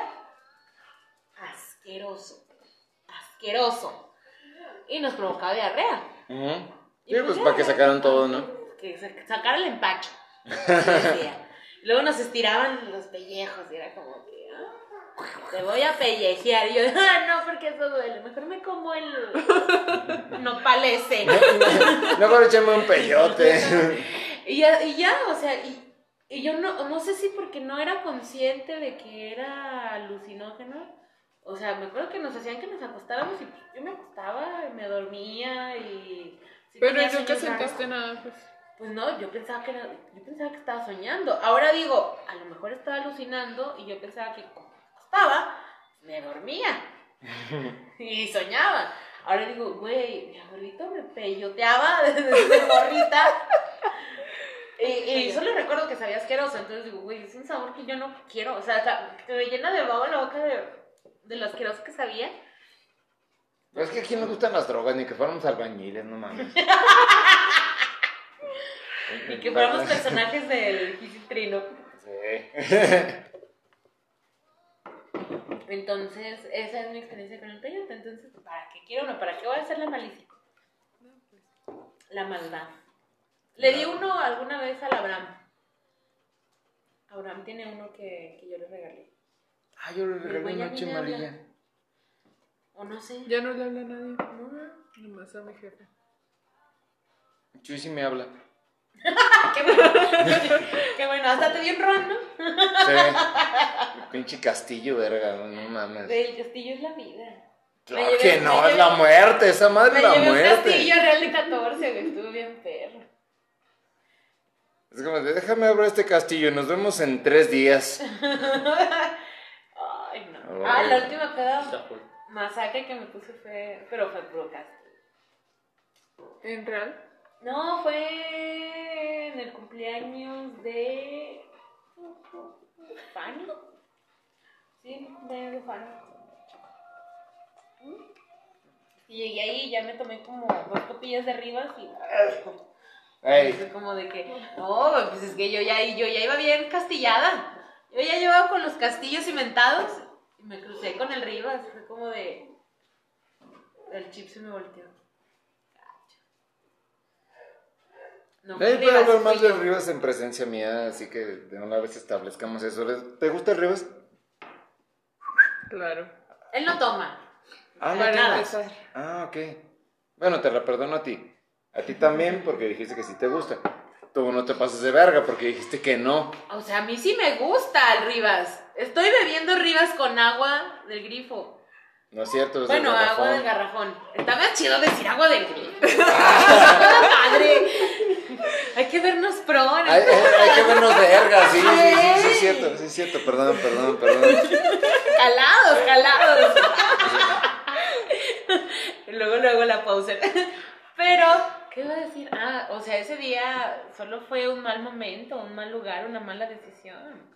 asqueroso, asqueroso. Y nos provocaba diarrea. Ujú. Y Sí, pues ya, para que sacaran todo, ¿no? Que sacara el empacho. Luego nos estiraban los pellejos y era como que, te voy a pellejear. Y yo, ah, no, porque eso duele. Mejor me como el nopal ese. Mejor échame un peyote. Y ya, y ya, o sea, y, y yo no, no sé si porque no era consciente de que era alucinógeno. O sea, me acuerdo que nos hacían que nos acostáramos y yo me acostaba y me dormía y... sí Pero tenía nunca sentiste nada, pues. Pues no, yo pensaba que era, yo pensaba que estaba soñando. Ahora digo, a lo mejor estaba alucinando y yo pensaba que acostaba, me dormía y soñaba. Ahora digo, güey, mi abuelito me peyoteaba desde morrita. Y, y solo recuerdo que sabía asqueroso, entonces digo, güey, es un sabor que yo no quiero. O sea, que me llena de babo la boca de, de lo asqueroso que sabía. Es que a quién le gustan las drogas, ni que fuéramos albañiles, no mames. Y que fuéramos personajes del Trino. Sí. Entonces, esa es mi experiencia con el Toyota. Entonces, ¿para qué quiero uno? ¿Para qué voy a hacer la malicia? La maldad. Le di uno alguna vez al Abraham. Abraham tiene uno que, que yo le regalé. Ah, yo le regalé una chimarilla. O no sé. Ya no le habla a nadie. No. Nomás a mi jefe. Chuy sí me habla. Qué bueno. Qué bueno. Hasta te dio un ron, ¿no? Sí. Pinche castillo, verga, no mames. El castillo es la vida. Claro llevé- que no, es la muerte, esa madre es la llevé un muerte. castillo real de 14, güey. Estuvo bien perro. Es como de, déjame abrir este castillo y nos vemos en tres días. Ay, no. Oh. Ah, la última peda masacre que me puse fue. Pero fue puro castillo. ¿En real? No, fue en el cumpleaños de. Fanny. Sí, de Fanny. Y llegué ahí y ya me tomé como dos copillas de Rivas y. Fue como de que, no, pues es que yo ya, yo ya iba bien castillada. Yo ya llevaba con los castillos cimentados y me crucé con el Rivas. Fue como de. El chip se me volteó. No, Nadie puede Rivas, hablar más fui de yo. Rivas en presencia mía, así que de una vez establezcamos eso. ¿Les- ¿Te gusta el Rivas? Claro. Él no toma. Ah, Para no. nada. empezar. Ah, ok. Bueno, te la perdono a ti. A ti también porque dijiste que sí te gusta. Tú no te pases de verga porque dijiste que no. O sea, a mí sí me gusta el Rivas. Estoy bebiendo Rivas con agua del grifo. No es cierto. es Bueno, del agua del garrafón. Está más chido decir agua del grifo. Padre. Hay que vernos pro. Hay, esto. hay- hay que vernos verga, sí, sí, sí, sí, es cierto, sí, es cierto. Perdón, perdón, perdón. Calados, calados. Luego, luego la pausa. Pero, ¿qué iba a decir? Ah, o sea, ese día solo fue un mal momento, un mal lugar, una mala decisión.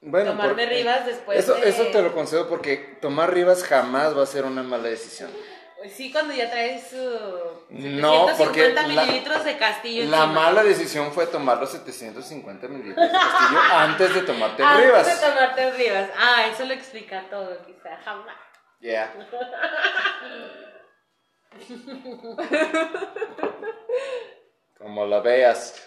Bueno, Tomarme por- Rivas después Eso, de- eso te lo concedo porque tomar Rivas jamás va a ser una mala decisión. Sí, cuando ya traes uh, No, porque 750 la- mililitros de castillo. La encima. mala decisión fue tomar los 750 mililitros de castillo antes de tomarte el Antes Rivas. de tomarte el Rivas. Ah, eso lo explica todo, quizá. Jamás. Yeah. Como la veas.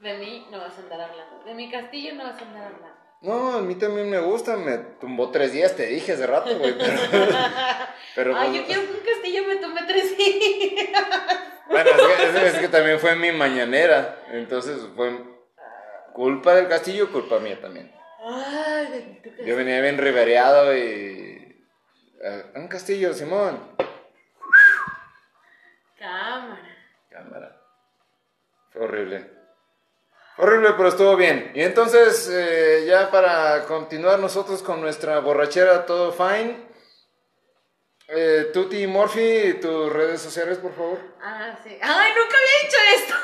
De mí no vas a andar hablando. De mi castillo no vas a andar hablando. No, a mí también me gusta. Me tumbó tres días, te dije hace rato, güey. Pero, pero, Ay, pues, yo quiero que un castillo me tome tres días. Bueno, es que, es- es que también fue mi mañanera. Entonces fue culpa del castillo, culpa mía también. Ay, bendito que Yo venía bien ribereado y. eh, un castillo, Simón. Cámara. Cámara. Fue horrible. Horrible, pero estuvo bien. Y entonces, eh, ya para continuar nosotros con nuestra borrachera, todo fine. Eh, Tuti Morphy, tus redes sociales, por favor. Ah, sí. Ay, nunca había dicho esto.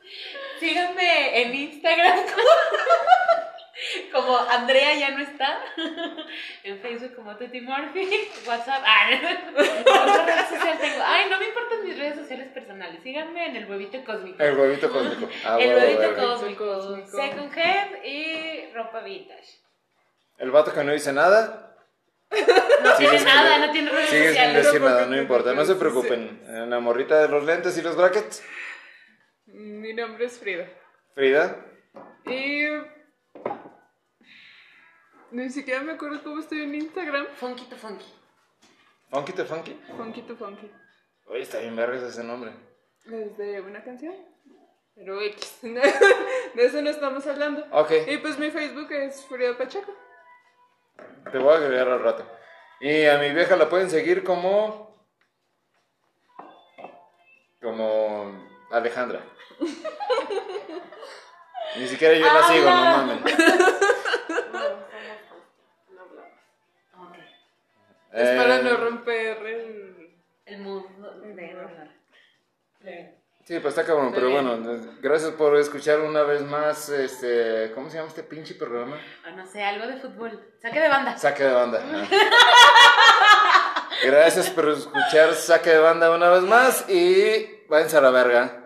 Síganme en Instagram como, Andrea ya no está. En Facebook como Tuti Murphy. WhatsApp. Ah, otra red social tengo. Ay, no me importan mis redes sociales personales. Síganme en el huevito cósmico. El huevito cósmico. Ah, el huevito cósmico. Cósmico. Second hand y ropa vintage. El vato que no dice nada. No tiene nada, no tiene redes Sigue sin sociales. decir No, nada, no importa, no se preocupen. En la morrita de los lentes y los brackets. Mi nombre es Frida. Frida. Y. Ni siquiera me acuerdo cómo estoy en Instagram. Funky to funky. Funky to funky. Funky to Funky. Oye, está bien vergas ese nombre. Desde una canción. Pero X. De eso no estamos hablando. Ok, Y pues mi Facebook es Frida Pacheco. te voy a agregar al rato. Y a mi vieja la pueden seguir como. Como Alejandra. Ni siquiera yo la sigo, no mames. Es para Eh, no romper el. El mood de. Sí, pues está cabrón, pero bueno, gracias por escuchar una vez más, este, ¿cómo se llama este pinche programa? O no sé, algo de fútbol. Saque de banda. Saque de banda. Gracias por escuchar Saque de banda una vez más y váyanse a la verga.